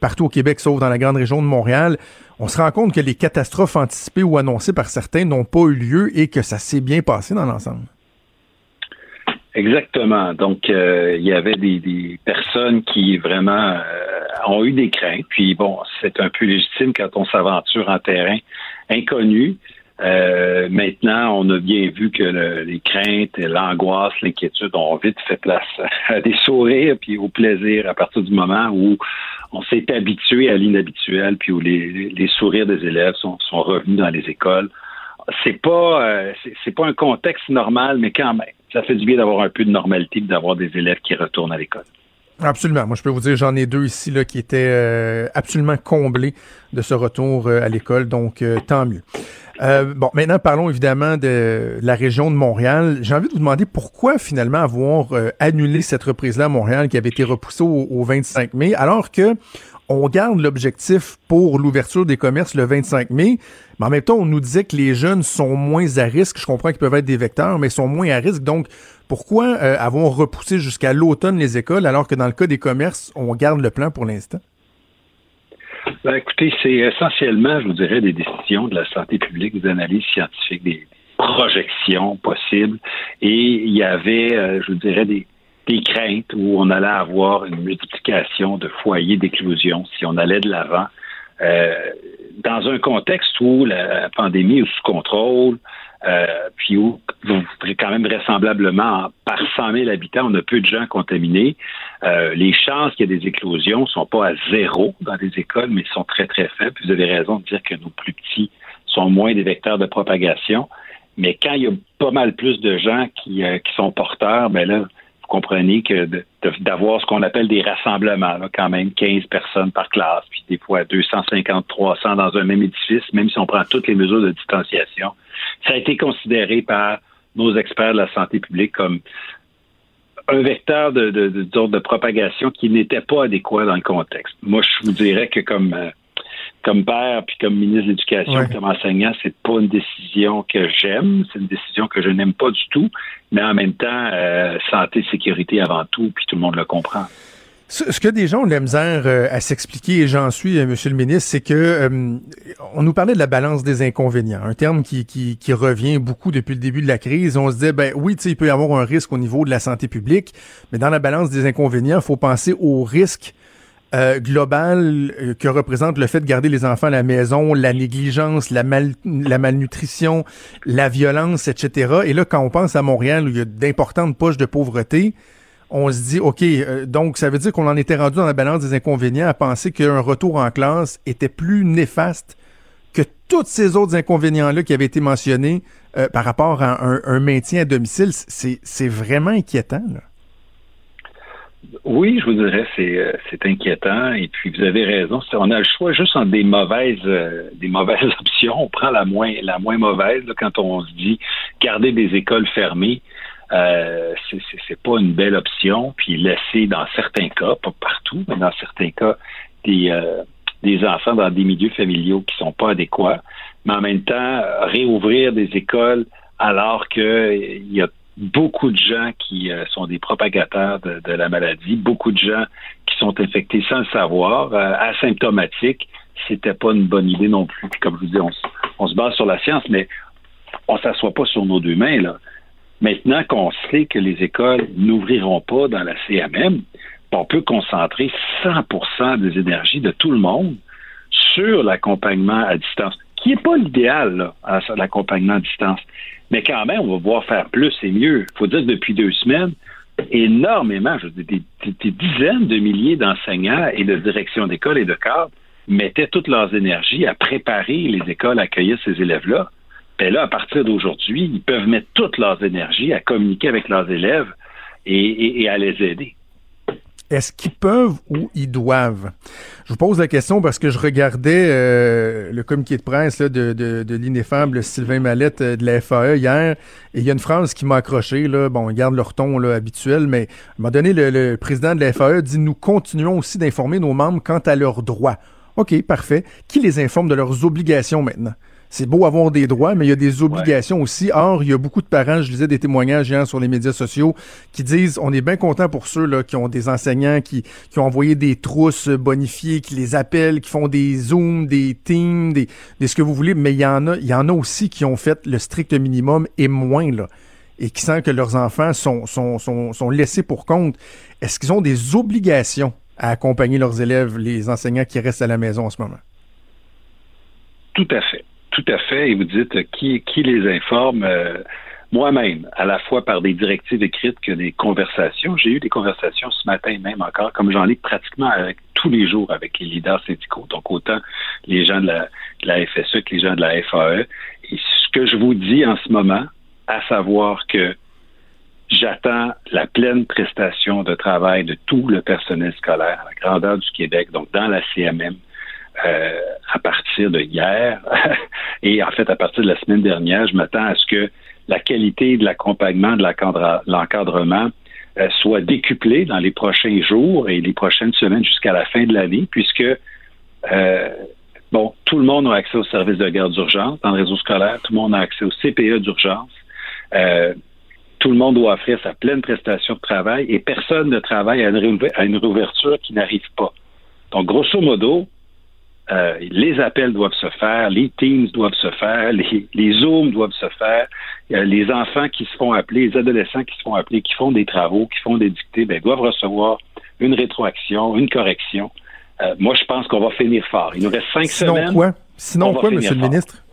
partout au Québec, sauf dans la grande région de Montréal. On se rend compte que les catastrophes anticipées ou annoncées par certains n'ont pas eu lieu et que ça s'est bien passé dans l'ensemble. Exactement. Donc, il y avait des, des, personnes qui vraiment ont eu des craintes. Puis bon, c'est un peu légitime quand on s'aventure en terrain inconnu. Euh, maintenant, on a bien vu que les craintes, l'angoisse, l'inquiétude ont vite fait place à des sourires puis au plaisir à partir du moment où on s'est habitué à l'inhabituel puis où les, sourires des élèves sont, revenus dans les écoles. C'est pas euh, c'est pas un contexte normal, mais quand même, ça fait du bien d'avoir un peu de normalité d'avoir des élèves qui retournent à l'école. Absolument. Moi, je peux vous dire, j'en ai deux ici là, qui étaient euh, absolument comblés de ce retour euh, à l'école, donc euh, tant mieux. bon, maintenant, parlons évidemment de la région de Montréal. J'ai envie de vous demander pourquoi finalement avoir annulé cette reprise-là à Montréal qui avait été repoussée au, au 25 mai, alors que on garde l'objectif pour l'ouverture des commerces le 25 mai, mais en même temps, on nous disait que les jeunes sont moins à risque. Je comprends qu'ils peuvent être des vecteurs, mais sont moins à risque. Donc, pourquoi euh, avons repoussé jusqu'à l'automne les écoles alors que dans le cas des commerces, on garde le plan pour l'instant? Ben, écoutez, c'est essentiellement, je vous dirais, des décisions de la santé publique, des analyses scientifiques, des projections possibles. Et il y avait, euh, je vous dirais, des, craintes où on allait avoir une multiplication de foyers d'éclosion si on allait de l'avant. Euh, dans un contexte où la pandémie est sous contrôle, euh, puis où, quand même vraisemblablement, par 100 000 habitants, on a peu de gens contaminés. Euh, les chances qu'il y ait des éclosions sont pas à zéro dans les écoles, mais sont très, très faibles. Vous avez raison de dire que nos plus petits sont moins des vecteurs de propagation. Mais quand il y a pas mal plus de gens qui, euh, qui sont porteurs, ben là, comprenez que d'avoir ce qu'on appelle des rassemblements, quand même 15 personnes par classe, puis des fois 250, 300 dans un même édifice, même si on prend toutes les mesures de distanciation, ça a été considéré par nos experts de la santé publique comme un vecteur de, de, propagation qui n'était pas adéquat dans le contexte. Moi, je vous dirais que comme euh, comme père puis comme ministre de l'Éducation, comme enseignant, c'est pas une décision que j'aime, c'est une décision que je n'aime pas du tout, mais en même temps, euh, santé, sécurité avant tout, puis tout le monde le comprend. Ce que des gens ont de la misère euh, à s'expliquer, et j'en suis, euh, Monsieur le ministre, c'est que on nous parlait de la balance des inconvénients, un terme qui, qui, qui, revient beaucoup depuis le début de la crise. On se dit, ben oui, il peut y avoir un risque au niveau de la santé publique, mais dans la balance des inconvénients, il faut penser au risque euh, global euh, que représente le fait de garder les enfants à la maison, la négligence, la, mal, la malnutrition, la violence, etc. Et là, quand on pense à Montréal, où il y a d'importantes poches de pauvreté, on se dit, OK, euh, donc ça veut dire qu'on en était rendu dans la balance des inconvénients à penser qu'un retour en classe était plus néfaste que tous ces autres inconvénients-là qui avaient été mentionnés par rapport à un, un maintien à domicile. C'est vraiment inquiétant. Là. Oui, je vous dirais, c'est euh, c'est inquiétant. Et puis vous avez raison. On a le choix juste entre des mauvaises euh, des mauvaises options. On prend la moins la moins mauvaise quand on se dit garder des écoles fermées. Euh, c'est pas une belle option. Puis laisser dans certains cas, pas partout, mais dans certains cas, des euh, des enfants dans des milieux familiaux qui sont pas adéquats. Mais en même temps, réouvrir des écoles alors qu'il y a beaucoup de gens qui euh, sont des propagateurs de, la maladie, beaucoup de gens qui sont infectés sans le savoir, euh, asymptomatiques, c'était pas une bonne idée non plus. comme je vous dis, on, se base sur la science, mais on s'assoit pas sur nos deux mains. Là. Maintenant qu'on sait que les écoles n'ouvriront pas dans la CMM, on peut concentrer 100% des énergies de tout le monde sur l'accompagnement à distance, qui n'est pas l'idéal, l'accompagnement à distance. Mais quand même, on va pouvoir faire plus et mieux. Il faut dire que depuis deux semaines, énormément, je veux dire, des, dizaines de milliers d'enseignants et de directions d'école et de cadres mettaient toutes leurs énergies à préparer les écoles à accueillir ces élèves-là. Et ben là, à partir d'aujourd'hui, ils peuvent mettre toutes leurs énergies à communiquer avec leurs élèves et à les aider. Est-ce qu'ils peuvent ou ils doivent? Je vous pose la question parce que je regardais euh, le communiqué de presse de, l'ineffable Sylvain Mallette euh, de la FAE hier et il y a une phrase qui m'a accroché. Bon, ils gardent leur ton habituel, mais à un moment donné, le président de la FAE dit Nous continuons aussi d'informer nos membres quant à leurs droits. OK, parfait. Qui les informe de leurs obligations maintenant? C'est beau avoir des droits, mais il y a des obligations aussi. Or, il y a beaucoup de parents, je lisais des témoignages sur les médias sociaux, qui disent on est bien content pour ceux là, qui ont des enseignants qui, qui ont envoyé des trousses bonifiées, qui les appellent, qui font des zooms, des teams, des, des ce que vous voulez, mais il y en a, il y en a aussi qui ont fait le strict minimum et moins là et qui sentent que leurs enfants sont, sont, sont, sont laissés pour compte. Est-ce qu'ils ont des obligations à accompagner leurs élèves, les enseignants qui restent à la maison en ce moment? Tout à fait. Tout à fait. Et vous dites qui, qui les informe euh, moi-même, à la fois par des directives écrites que des conversations. J'ai eu des conversations ce matin même encore, comme j'en ai pratiquement avec, tous les jours avec les leaders syndicaux, donc autant les gens de la, de la FSE que les gens de la FAE. Et ce que je vous dis en ce moment, à savoir que j'attends la pleine prestation de travail de tout le personnel scolaire à la grandeur du Québec, donc dans la CMM, euh, à partir de hier et en fait à partir de la semaine dernière, je m'attends à ce que la qualité de l'accompagnement, de l'encadrement euh, soit décuplée dans les prochains jours et les prochaines semaines jusqu'à la fin de l'année, puisque euh, bon, tout le monde a accès au service de garde d'urgence dans le réseau scolaire, tout le monde a accès au CPE d'urgence. tout le monde doit offrir sa pleine prestation de travail et personne ne travaille à une réouverture qui n'arrive pas. Donc, grosso modo, euh, les appels doivent se faire, les Teams doivent se faire, les, les Zooms doivent se faire, les enfants qui se font appeler, les adolescents qui se font appeler, qui font des travaux, qui font des dictées, ben, doivent recevoir une rétroaction, une correction. Euh, moi, je pense qu'on va finir fort. Il nous reste cinq sinon semaines. Quoi? Sinon quoi, Monsieur le ministre?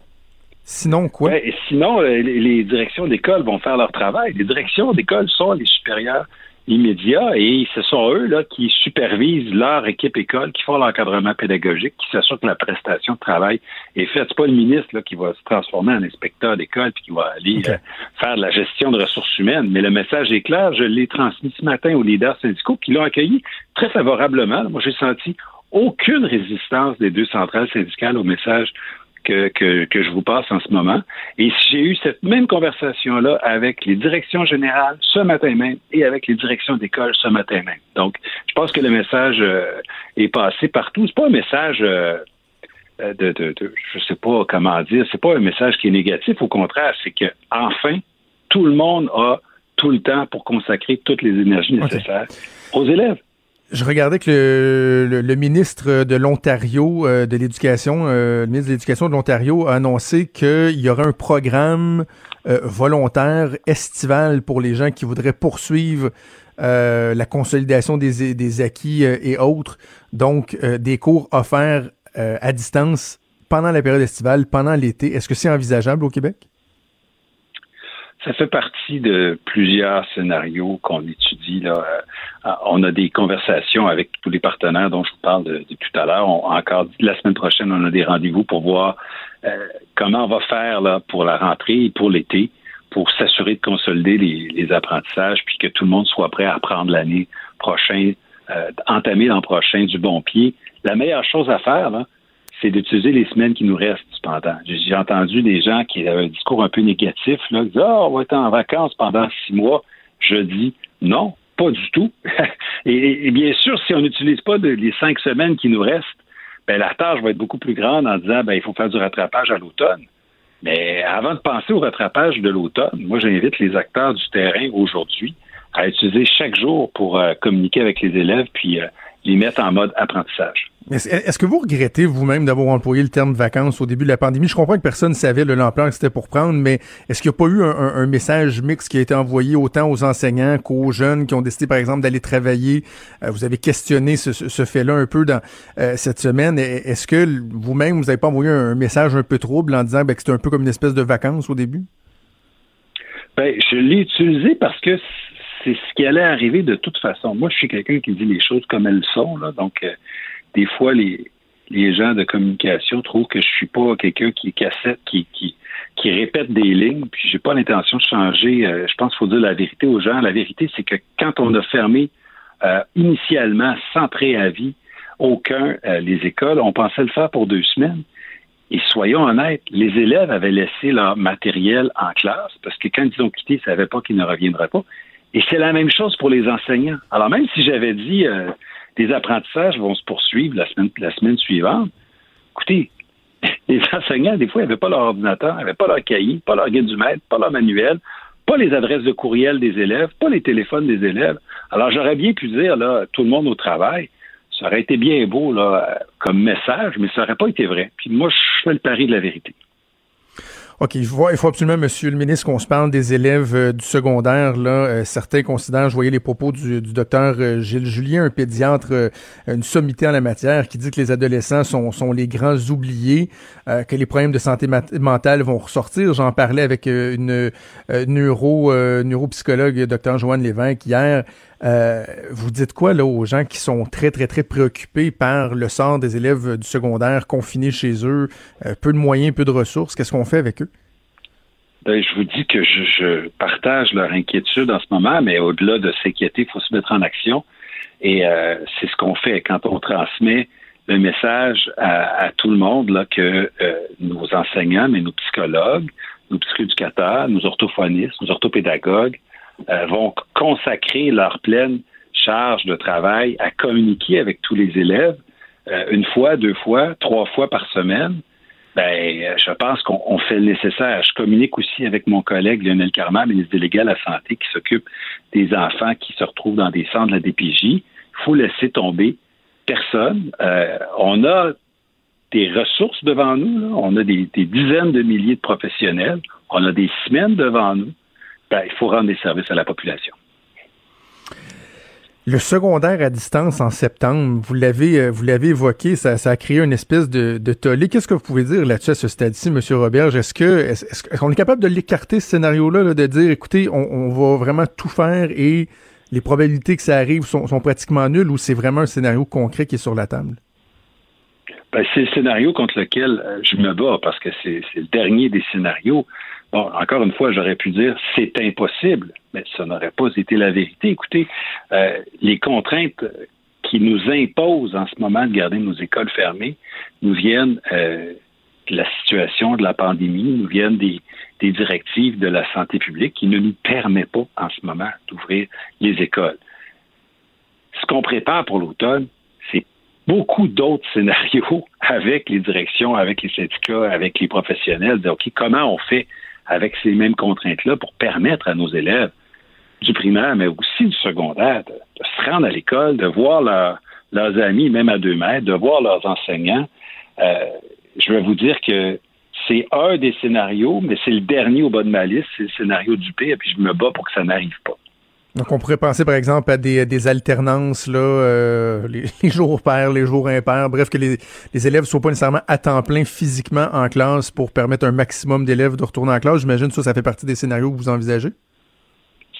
Sinon quoi? et sinon, euh, les, les directions d'école vont faire leur travail. Les directions d'école sont les supérieurs immédiat et ce sont eux là qui supervisent leur équipe école, qui font l'encadrement pédagogique, qui s'assurent que la prestation de travail est faite. C'est pas le ministre là, qui va se transformer en inspecteur d'école puis qui va aller euh, faire de la gestion de ressources humaines. Mais le message est clair. Je l'ai transmis ce matin aux leaders syndicaux qui l'ont accueilli très favorablement. Moi, j'ai senti aucune résistance des deux centrales syndicales au message que, que, je vous passe en ce moment. Et j'ai eu cette même conversation-là avec les directions générales ce matin même et avec les directions d'école ce matin même. Donc, je pense que le message euh, est passé partout. C'est pas un message euh, de, de, de, je sais pas comment dire, c'est pas un message qui est négatif. Au contraire, c'est que enfin, tout le monde a tout le temps pour consacrer toutes les énergies nécessaires aux élèves. Je regardais que le, ministre de l'Ontario euh, de l'Éducation, euh, le ministre de l'Éducation de l'Ontario a annoncé qu'il y aurait un programme euh, volontaire estival pour les gens qui voudraient poursuivre la consolidation des, des acquis et autres. Donc, des cours offerts à distance pendant la période estivale, pendant l'été. Est-ce que c'est envisageable au Québec? Ça fait partie de plusieurs scénarios qu'on étudie. Là. Euh, on a des conversations avec tous les partenaires dont je vous parle de, tout à l'heure. Encore la semaine prochaine, on a des rendez-vous pour voir euh, comment on va faire là, pour la rentrée et pour l'été, pour s'assurer de consolider les, apprentissages, puis que tout le monde soit prêt à prendre l'année prochain, euh, entamer l'an prochain du bon pied. La meilleure chose à faire, c'est d'utiliser les semaines qui nous restent cependant. J'ai entendu des gens qui avaient un discours un peu négatif, là, qui disaient oh, on va être en vacances pendant six mois. Je dis non, pas du tout. et, bien sûr, si on n'utilise pas les cinq semaines qui nous restent, ben, la tâche va être beaucoup plus grande en disant ben, il faut faire du rattrapage à l'automne. Mais avant de penser au rattrapage de l'automne, moi j'invite les acteurs du terrain aujourd'hui à utiliser chaque jour pour euh, communiquer avec les élèves puis euh, les mettre en mode apprentissage. Est-ce que vous regrettez vous-même d'avoir employé le terme vacances au début de la pandémie? Je comprends que personne ne savait l'ampleur que c'était pour prendre, mais est-ce qu'il n'y a pas eu un, message mix qui a été envoyé autant aux enseignants qu'aux jeunes qui ont décidé, par exemple, d'aller travailler? Euh, vous avez questionné ce, fait-là un peu dans cette semaine. Est-ce que vous-même, vous n'avez pas envoyé un, message un peu trouble en disant ben, que c'était un peu comme une espèce de vacances au début? Ben, je l'ai utilisé parce que c'est ce qui allait arriver de toute façon. Moi, je suis quelqu'un qui dit les choses comme elles sont. Là, donc, euh, des fois, les, les gens de communication trouvent que je suis pas quelqu'un qui cassette, qui, qui, qui répète des lignes, puis j'ai pas l'intention de changer. Euh, je pense qu'il faut dire la vérité aux gens. La vérité, c'est que quand on a fermé euh, initialement, sans préavis, aucun les écoles, on pensait le faire pour deux semaines. Et soyons honnêtes, les élèves avaient laissé leur matériel en classe parce que quand ils ont quitté, ils ne savaient pas qu'ils ne reviendraient pas. Et c'est la même chose pour les enseignants. Alors même si j'avais dit euh, des apprentissages vont se poursuivre la semaine, la semaine suivante, écoutez, les enseignants, des fois, ils n'avaient pas leur ordinateur, ils n'avaient pas leur cahier, pas leur guide du maître, pas leur manuel, pas les adresses de courriel des élèves, pas les téléphones des élèves. Alors j'aurais bien pu dire, là, tout le monde au travail, ça aurait été bien beau là, comme message, mais ça n'aurait pas été vrai. Puis moi, je fais le pari de la vérité. OK, je vois, il faut absolument, Monsieur le ministre, qu'on se parle des élèves euh, du secondaire. Là, euh, certains considèrent, je voyais les propos du, docteur euh, Gilles Julien, un pédiatre, une sommité en la matière, qui dit que les adolescents sont, les grands oubliés, que les problèmes de santé mentale vont ressortir. J'en parlais avec une neuro, neuropsychologue, docteur Joanne Lévesque, hier. Vous dites quoi là aux gens qui sont très très très préoccupés par le sort des élèves du secondaire confinés chez eux, peu de moyens, peu de ressources? Qu'est-ce qu'on fait avec eux? Ben, je vous dis que je, partage leur inquiétude en ce moment, mais au-delà de s'inquiéter, il faut se mettre en action. Et euh, c'est ce qu'on fait quand on transmet le message à, tout le monde là, que euh, nos enseignants, mais nos psychologues, nos psychoéducateurs, nos orthophonistes, nos orthopédagogues euh, vont consacrer leur pleine charge de travail à communiquer avec tous les élèves une fois, deux fois, trois fois par semaine ben, euh, je pense qu'on fait le nécessaire. Je communique aussi avec mon collègue Lionel Carman, ministre délégué à la Santé, qui s'occupe des enfants qui se retrouvent dans des centres de la DPJ. Il faut laisser tomber personne. Euh, on a des ressources devant nous. On a des, dizaines de milliers de professionnels. On a des semaines devant nous. Ben, il faut rendre des services à la population. Le secondaire à distance en septembre, vous l'avez euh, vous l'avez évoqué, ça, ça, a créé une espèce de, de tollé. Qu'est-ce que vous pouvez dire là-dessus à ce stade-ci, M. Roberge? Est-ce que est-ce, qu'on est capable de l'écarter ce scénario-là, de dire écoutez, on, va vraiment tout faire et les probabilités que ça arrive sont, sont pratiquement nulles ou c'est vraiment un scénario concret qui est sur la table? Ben, c'est le scénario contre lequel euh, je me bats parce que c'est le dernier des scénarios. Bon, encore une fois, j'aurais pu dire c'est impossible, mais ça n'aurait pas été la vérité. Écoutez, euh, les contraintes qui nous imposent en ce moment de garder nos écoles fermées nous viennent euh, de la situation de la pandémie, nous viennent des, des directives de la santé publique qui ne nous permet pas en ce moment d'ouvrir les écoles. Ce qu'on prépare pour l'automne, c'est beaucoup d'autres scénarios avec les directions, avec les syndicats, avec les professionnels, de OK, comment on fait avec ces mêmes contraintes-là pour permettre à nos élèves du primaire, mais aussi du secondaire, de, se rendre à l'école, de voir leurs amis, même à deux mètres, de voir leurs enseignants. Euh, je vais vous dire que c'est un des scénarios, mais c'est le dernier au bas de ma liste, c'est le scénario du pire, puis je me bats pour que ça n'arrive pas. Donc, on pourrait penser, par exemple, à des, alternances, euh, les, jours pairs, les jours impairs, bref, que les, élèves ne soient pas nécessairement à temps plein physiquement en classe pour permettre un maximum d'élèves de retourner en classe. J'imagine que ça, ça fait partie des scénarios que vous envisagez?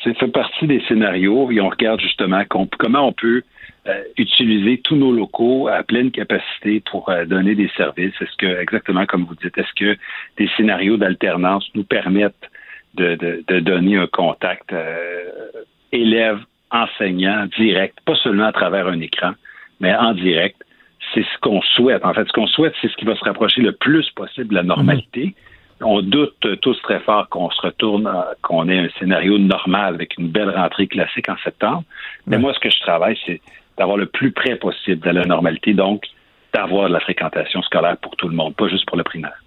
Ça fait partie des scénarios et on regarde justement comment on peut euh, utiliser tous nos locaux à pleine capacité pour euh, donner des services. Est-ce que, exactement comme vous dites, est-ce que des scénarios d'alternance nous permettent de, donner un contact élèves enseignant direct, pas seulement à travers un écran, mais en direct. C'est ce qu'on souhaite. En fait, ce qu'on souhaite, c'est ce qui va se rapprocher le plus possible de la normalité. On doute tous très fort qu'on se retourne, qu'on ait un scénario normal avec une belle rentrée classique en septembre. Mais moi, ce que je travaille, c'est d'avoir le plus près possible de la normalité, donc d'avoir de la fréquentation scolaire pour tout le monde, pas juste pour le primaire.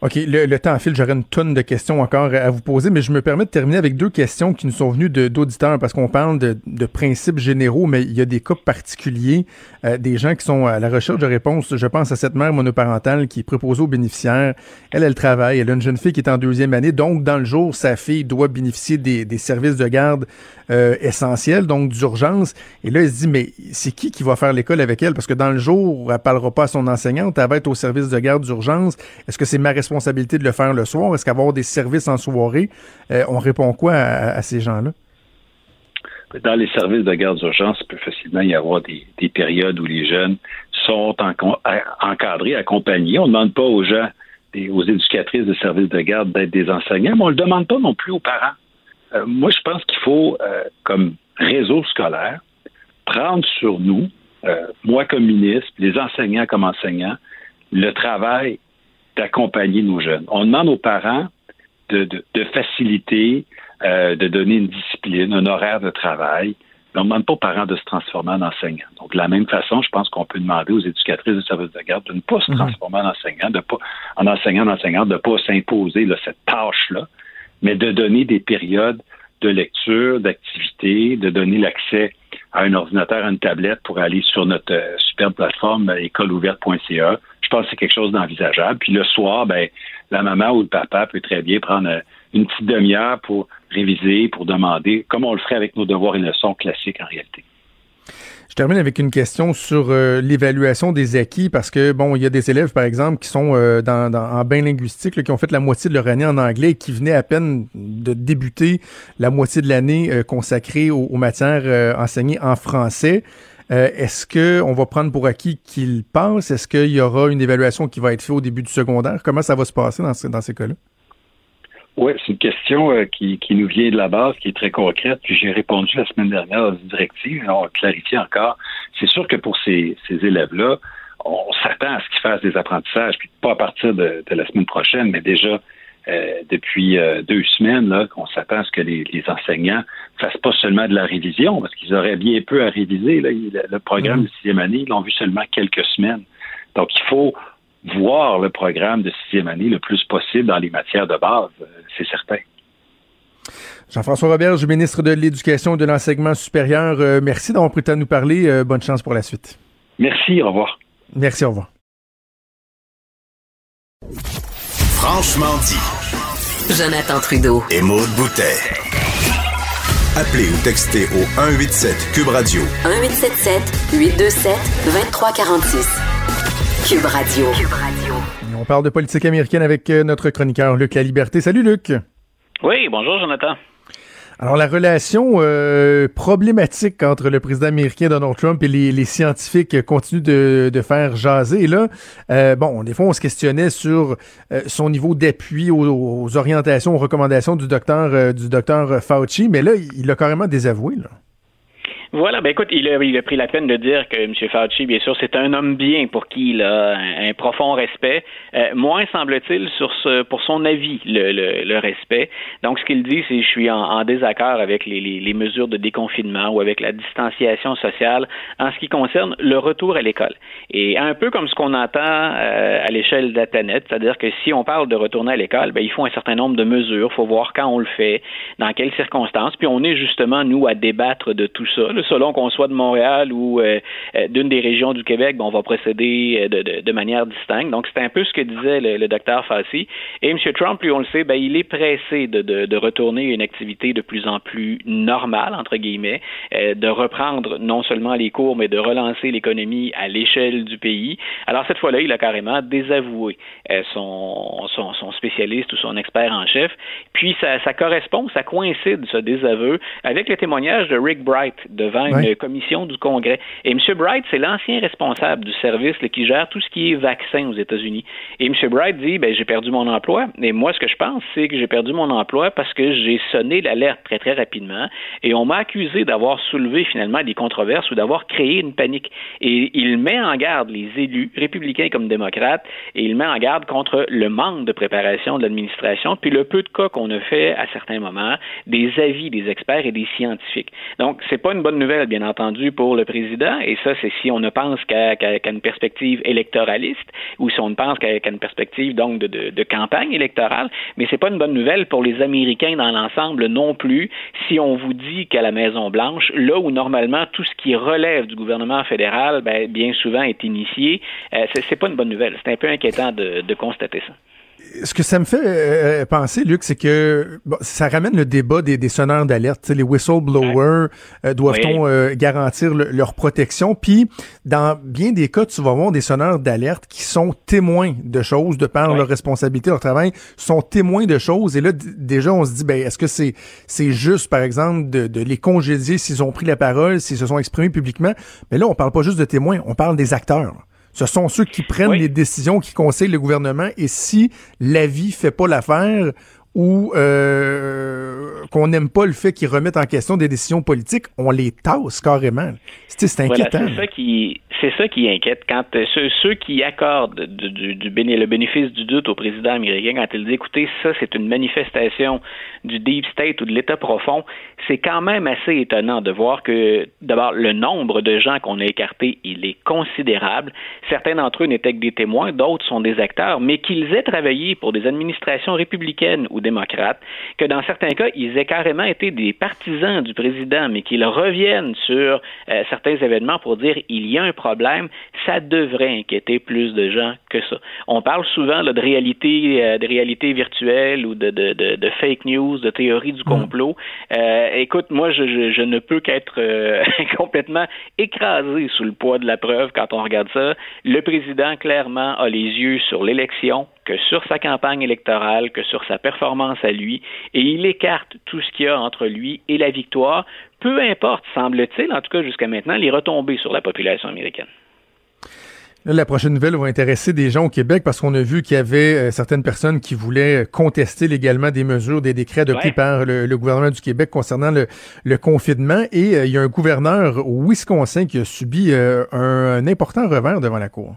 OK, le, le, temps file, j'aurais une tonne de questions encore à vous poser, mais je me permets de terminer avec deux questions qui nous sont venues d'auditeurs, parce qu'on parle de, de, principes généraux, mais il y a des cas particuliers, euh, des gens qui sont à la recherche de réponses. Je pense à cette mère monoparentale qui est proposée aux bénéficiaires. Elle, elle travaille, elle a une jeune fille qui est en deuxième année, donc dans le jour, sa fille doit bénéficier des, des services de garde euh, essentiels, donc d'urgence. Et là, elle se dit, mais c'est qui qui va faire l'école avec elle? Parce que dans le jour, elle parlera pas à son enseignante, elle va être au service de garde d'urgence. Est-ce que c'est ma responsabilité de le faire le soir? Est-ce qu'avoir des services en soirée? Euh, on répond quoi à, ces gens-là? Dans les services de garde d'urgence, il peut facilement y avoir des, périodes où les jeunes sont encadrés, accompagnés. On ne demande pas aux gens, aux éducatrices de services de garde d'être des enseignants, mais on ne le demande pas non plus aux parents. Euh, moi, je pense qu'il faut, euh, comme réseau scolaire, prendre sur nous, moi comme ministre, les enseignants comme enseignants, le travail d'accompagner nos jeunes. On demande aux parents de, de, faciliter, euh, de donner une discipline, un horaire de travail. Mais on ne demande pas aux parents de se transformer en enseignants. Donc, de la même façon, je pense qu'on peut demander aux éducatrices de services de garde de ne pas se mhm. transformer en enseignants, de pas, en enseignant, en enseignant, de ne pas s'imposer cette tâche-là, mais de donner des périodes de lecture, d'activité, de donner l'accès à un ordinateur, à une tablette pour aller sur notre euh, superbe plateforme euh, écoleouverte.ca. Je pense que c'est quelque chose d'envisageable. Puis le soir, ben, la maman ou le papa peut très bien prendre euh, une petite demi-heure pour réviser, pour demander, comme on le ferait avec nos devoirs et leçons classiques en réalité. Je termine avec une question sur euh, l'évaluation des acquis parce que bon, il y a des élèves par exemple qui sont euh, dans, en bain linguistique qui ont fait la moitié de leur année en anglais et qui venaient à peine de débuter la moitié de l'année consacrée aux, matières enseignées en français. Est-ce que on va prendre pour acquis qu'ils passent Est-ce qu'il y aura une évaluation qui va être faite au début du secondaire? Comment ça va se passer dans, ces cas-là? Oui, c'est une question euh, qui, nous vient de la base, qui est très concrète. Puis j'ai répondu la semaine dernière à une directive. On va clarifier encore. C'est sûr que pour ces, élèves-là, on s'attend à ce qu'ils fassent des apprentissages, puis pas à partir de la semaine prochaine, mais déjà euh, depuis euh, deux semaines, là, qu'on s'attend à ce que les, les, enseignants fassent pas seulement de la révision, parce qu'ils auraient bien peu à réviser. Là. Le, programme mmh. de sixième année, ils l'ont vu seulement quelques semaines. Donc, il faut voir le programme de sixième année le plus possible dans les matières de base, euh, c'est certain. Jean-François Roberge, ministre de l'Éducation et de l'Enseignement supérieur, euh, merci d'avoir pris le temps de nous parler. Euh, bonne chance pour la suite. Merci, au revoir. Merci, au revoir. Franchement dit. Jonathan Trudeau. Et Maude Boutet. Appelez ou textez au 187 Cube Radio. 1877 827 2346. Cube Radio. On parle de politique américaine avec euh, notre chroniqueur Luc La Liberté. Salut Luc. Oui, bonjour Jonathan. Alors la relation euh, problématique entre le président américain Donald Trump et les, scientifiques continue de, faire jaser. Là, euh, bon, des fois on se questionnait sur son niveau d'appui aux, orientations, aux recommandations du docteur du docteur Fauci, mais là il a carrément désavoué. Là. Voilà, ben écoute, il a, il a pris la peine de dire que M. Fauci, bien sûr, c'est un homme bien pour qui il a un, profond respect. Euh, moins semble-t-il sur ce, pour son avis, le, le, le respect. Donc, ce qu'il dit, c'est je suis en, en désaccord avec les, les, les, mesures de déconfinement ou avec la distanciation sociale en ce qui concerne le retour à l'école. Et un peu comme ce qu'on entend euh, à l'échelle de c'est-à-dire que si on parle de retourner à l'école, ben, il faut un certain nombre de mesures. Il faut voir quand on le fait, dans quelles circonstances. Puis on est justement, nous, à débattre de tout ça selon qu'on soit de Montréal ou euh, euh, d'une des régions du Québec, ben, on va procéder euh, de, manière distincte. Donc, c'est un peu ce que disait le, docteur Fassi. Et M. Trump, lui, on le sait, ben, il est pressé de, retourner à une activité de plus en plus normale, entre guillemets, de reprendre non seulement les cours, mais de relancer l'économie à l'échelle du pays. Alors, cette fois-là, il a carrément désavoué son, spécialiste ou son expert en chef. Puis, ça, ça correspond, ça coïncide, ce désaveu, avec le témoignage de Rick Bright de devant une commission du Congrès. Et M. Bright, c'est l'ancien responsable du service qui gère tout ce qui est vaccin aux États-Unis. Et M. Bright dit, ben, j'ai perdu mon emploi. Et moi, ce que je pense, c'est que j'ai perdu mon emploi parce que j'ai sonné l'alerte très, très rapidement. Et on m'a accusé d'avoir soulevé finalement des controverses ou d'avoir créé une panique. Et il met en garde les élus, républicains comme démocrates, et il met en garde contre le manque de préparation de l'administration, puis le peu de cas qu'on a fait à certains moments, des avis des experts et des scientifiques. Donc, c'est pas une bonne nouvelle, bien entendu, pour le président, et ça, c'est si on ne pense qu'à une perspective électoraliste, ou si on ne pense qu'à une perspective, donc, de, campagne électorale, mais c'est pas une bonne nouvelle pour les Américains dans l'ensemble non plus, si on vous dit qu'à la Maison-Blanche, là où normalement tout ce qui relève du gouvernement fédéral, ben, bien souvent est initié, euh, c'est pas une bonne nouvelle. C'est un peu inquiétant de constater ça ce que ça me fait euh, penser, Luc, c'est que ça ramène le débat des, des sonneurs d'alerte. Les whistleblowers, euh, doivent-on euh, garantir leur protection? Puis, dans bien des cas, tu vas voir des sonneurs d'alerte qui sont témoins de choses, de par leur responsabilité, leur travail, sont témoins de choses. Et là, déjà, on se dit, ben, est-ce que c'est c'est juste, par exemple, de, de les congédier s'ils ont pris la parole, s'ils se sont exprimés publiquement? Mais là, on parle pas juste de témoins, on parle des acteurs. Ce sont ceux qui prennent les décisions, qui conseillent le gouvernement. Et si l'avis fait pas l'affaire ou euh, qu'on n'aime pas le fait qu'ils remettent en question des décisions politiques, on les tasse carrément. C'est inquiétant. c'est ça qui c'est ça qui inquiète quand euh, ceux, qui accordent du, du, le bénéfice du doute au président américain quand il dit écoutez ça c'est une manifestation du deep state ou de l'état profond, c'est quand même assez étonnant de voir que d'abord le nombre de gens qu'on a écartés il est considérable. Certains d'entre eux n'étaient que des témoins, d'autres sont des acteurs, mais qu'ils aient travaillé pour des administrations républicaines ou démocrates, que dans certains cas ils aient carrément été des partisans du président, mais qu'ils reviennent sur euh, certains événements pour dire il y a un problème, ça devrait inquiéter plus de gens que ça. On parle souvent de réalité, euh, de réalité virtuelle ou de, de, de, fake news, de théorie du mm. complot. Euh, écoute, moi, je, je, je ne peux qu'être euh, complètement écrasé sous le poids de la preuve quand on regarde ça. Le président, clairement, a les yeux sur l'élection, que sur sa campagne électorale, que sur sa performance à lui, et il écarte tout ce qu'il y a entre lui et la victoire, peu importe, semble-t-il, en tout cas jusqu'à maintenant, les retombées sur la population américaine. La prochaine nouvelle va intéresser des gens au Québec parce qu'on a vu qu'il y avait euh, certaines personnes qui voulaient contester légalement des mesures, des décrets adoptés par le, gouvernement du Québec concernant le, confinement. Et euh, il y a un gouverneur au Wisconsin qui a subi euh, un important revers devant la Cour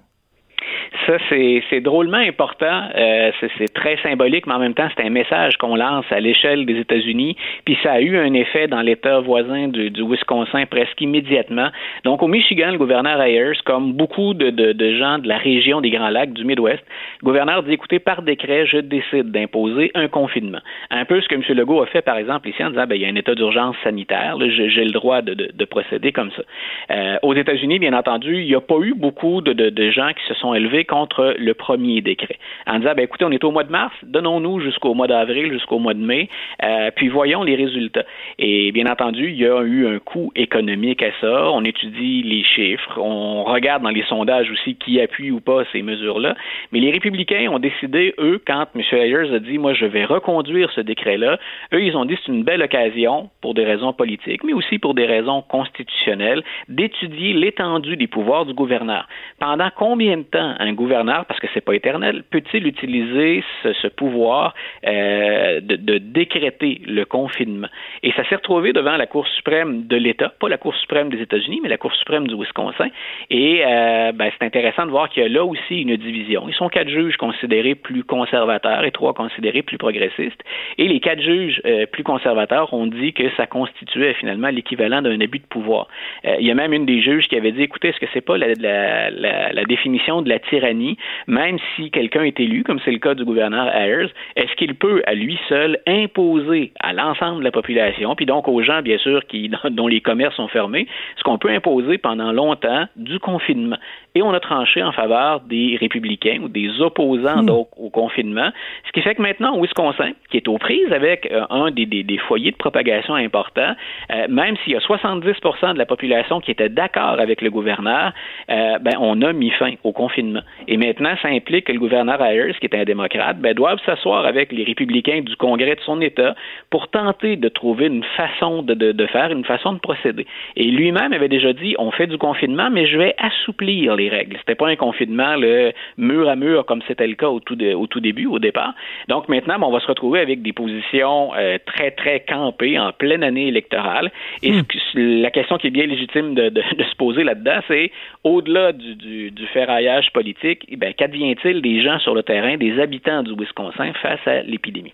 ça, c'est drôlement important. Euh, c'est très symbolique, mais en même temps, c'est un message qu'on lance à l'échelle des États-Unis. Puis ça a eu un effet dans l'État voisin du, du, Wisconsin presque immédiatement. Donc, au Michigan, le gouverneur Ayers, comme beaucoup de, de, de, gens de la région des Grands Lacs, du Midwest, le gouverneur dit, écoutez, par décret, je décide d'imposer un confinement. Un peu ce que M. Legault a fait, par exemple, ici, en disant, ben, il y a un état d'urgence sanitaire, j'ai le droit de, de, procéder comme ça. Euh, aux États-Unis, bien entendu, il n'y a pas eu beaucoup de, de gens qui se sont élevés contre le premier décret. En disant, ben, écoutez, on est au mois de mars, donnons-nous jusqu'au mois d'avril, jusqu'au mois de mai, euh, puis voyons les résultats. Et bien entendu, il y a eu un coût économique à ça. On étudie les chiffres, on regarde dans les sondages aussi qui appuie ou pas ces mesures-là. Mais les républicains ont décidé, eux, quand M. Ayers a dit, moi, je vais reconduire ce décret-là, eux, ils ont dit, c'est une belle occasion, pour des raisons politiques, mais aussi pour des raisons constitutionnelles, d'étudier l'étendue des pouvoirs du gouverneur. Pendant combien de temps un gouverneur, parce que c'est pas éternel, peut-il utiliser ce, pouvoir euh, de, décréter le confinement? Et ça s'est retrouvé devant la Cour suprême de l'État, pas la Cour suprême des États-Unis, mais la Cour suprême du Wisconsin. Et euh, ben, c'est intéressant de voir qu'il y a là aussi une division. Ils sont quatre juges considérés plus conservateurs et trois considérés plus progressistes. Et les quatre juges euh, plus conservateurs ont dit que ça constituait finalement l'équivalent d'un abus de pouvoir. il y a même une des juges qui avait dit, écoutez, est-ce que c'est pas la, la, définition de la tyrannie même si quelqu'un est élu, comme c'est le cas du gouverneur Ayers, est-ce qu'il peut à lui seul imposer à l'ensemble de la population, puis donc aux gens, bien sûr, qui, dont les commerces sont fermés, ce qu'on peut imposer pendant longtemps du confinement? Et on a tranché en faveur des républicains ou des opposants hmm. donc, au confinement, ce qui fait que maintenant, Wisconsin, qui est aux prises avec euh, un des, des, foyers de propagation importants, euh, même s'il y a 70% de la population qui était d'accord avec le gouverneur, euh, ben, on a mis fin au confinement. Et maintenant, ça implique que le gouverneur Ayers, qui est un démocrate, ben, doive s'asseoir avec les républicains du Congrès de son État pour tenter de trouver une façon de, faire, une façon de procéder. Et lui-même avait déjà dit, on fait du confinement, mais je vais assouplir les règles. C'était pas un confinement le mur à mur comme c'était le cas au tout, début, au départ. Donc maintenant, ben, on va se retrouver avec des positions euh, très, très campées en pleine année électorale. Et la question qui est bien légitime de, se poser là-dedans, c'est au-delà du, du, ferraillage politique, eh ben, qu'advient-il des gens sur le terrain, des habitants du Wisconsin face à l'épidémie?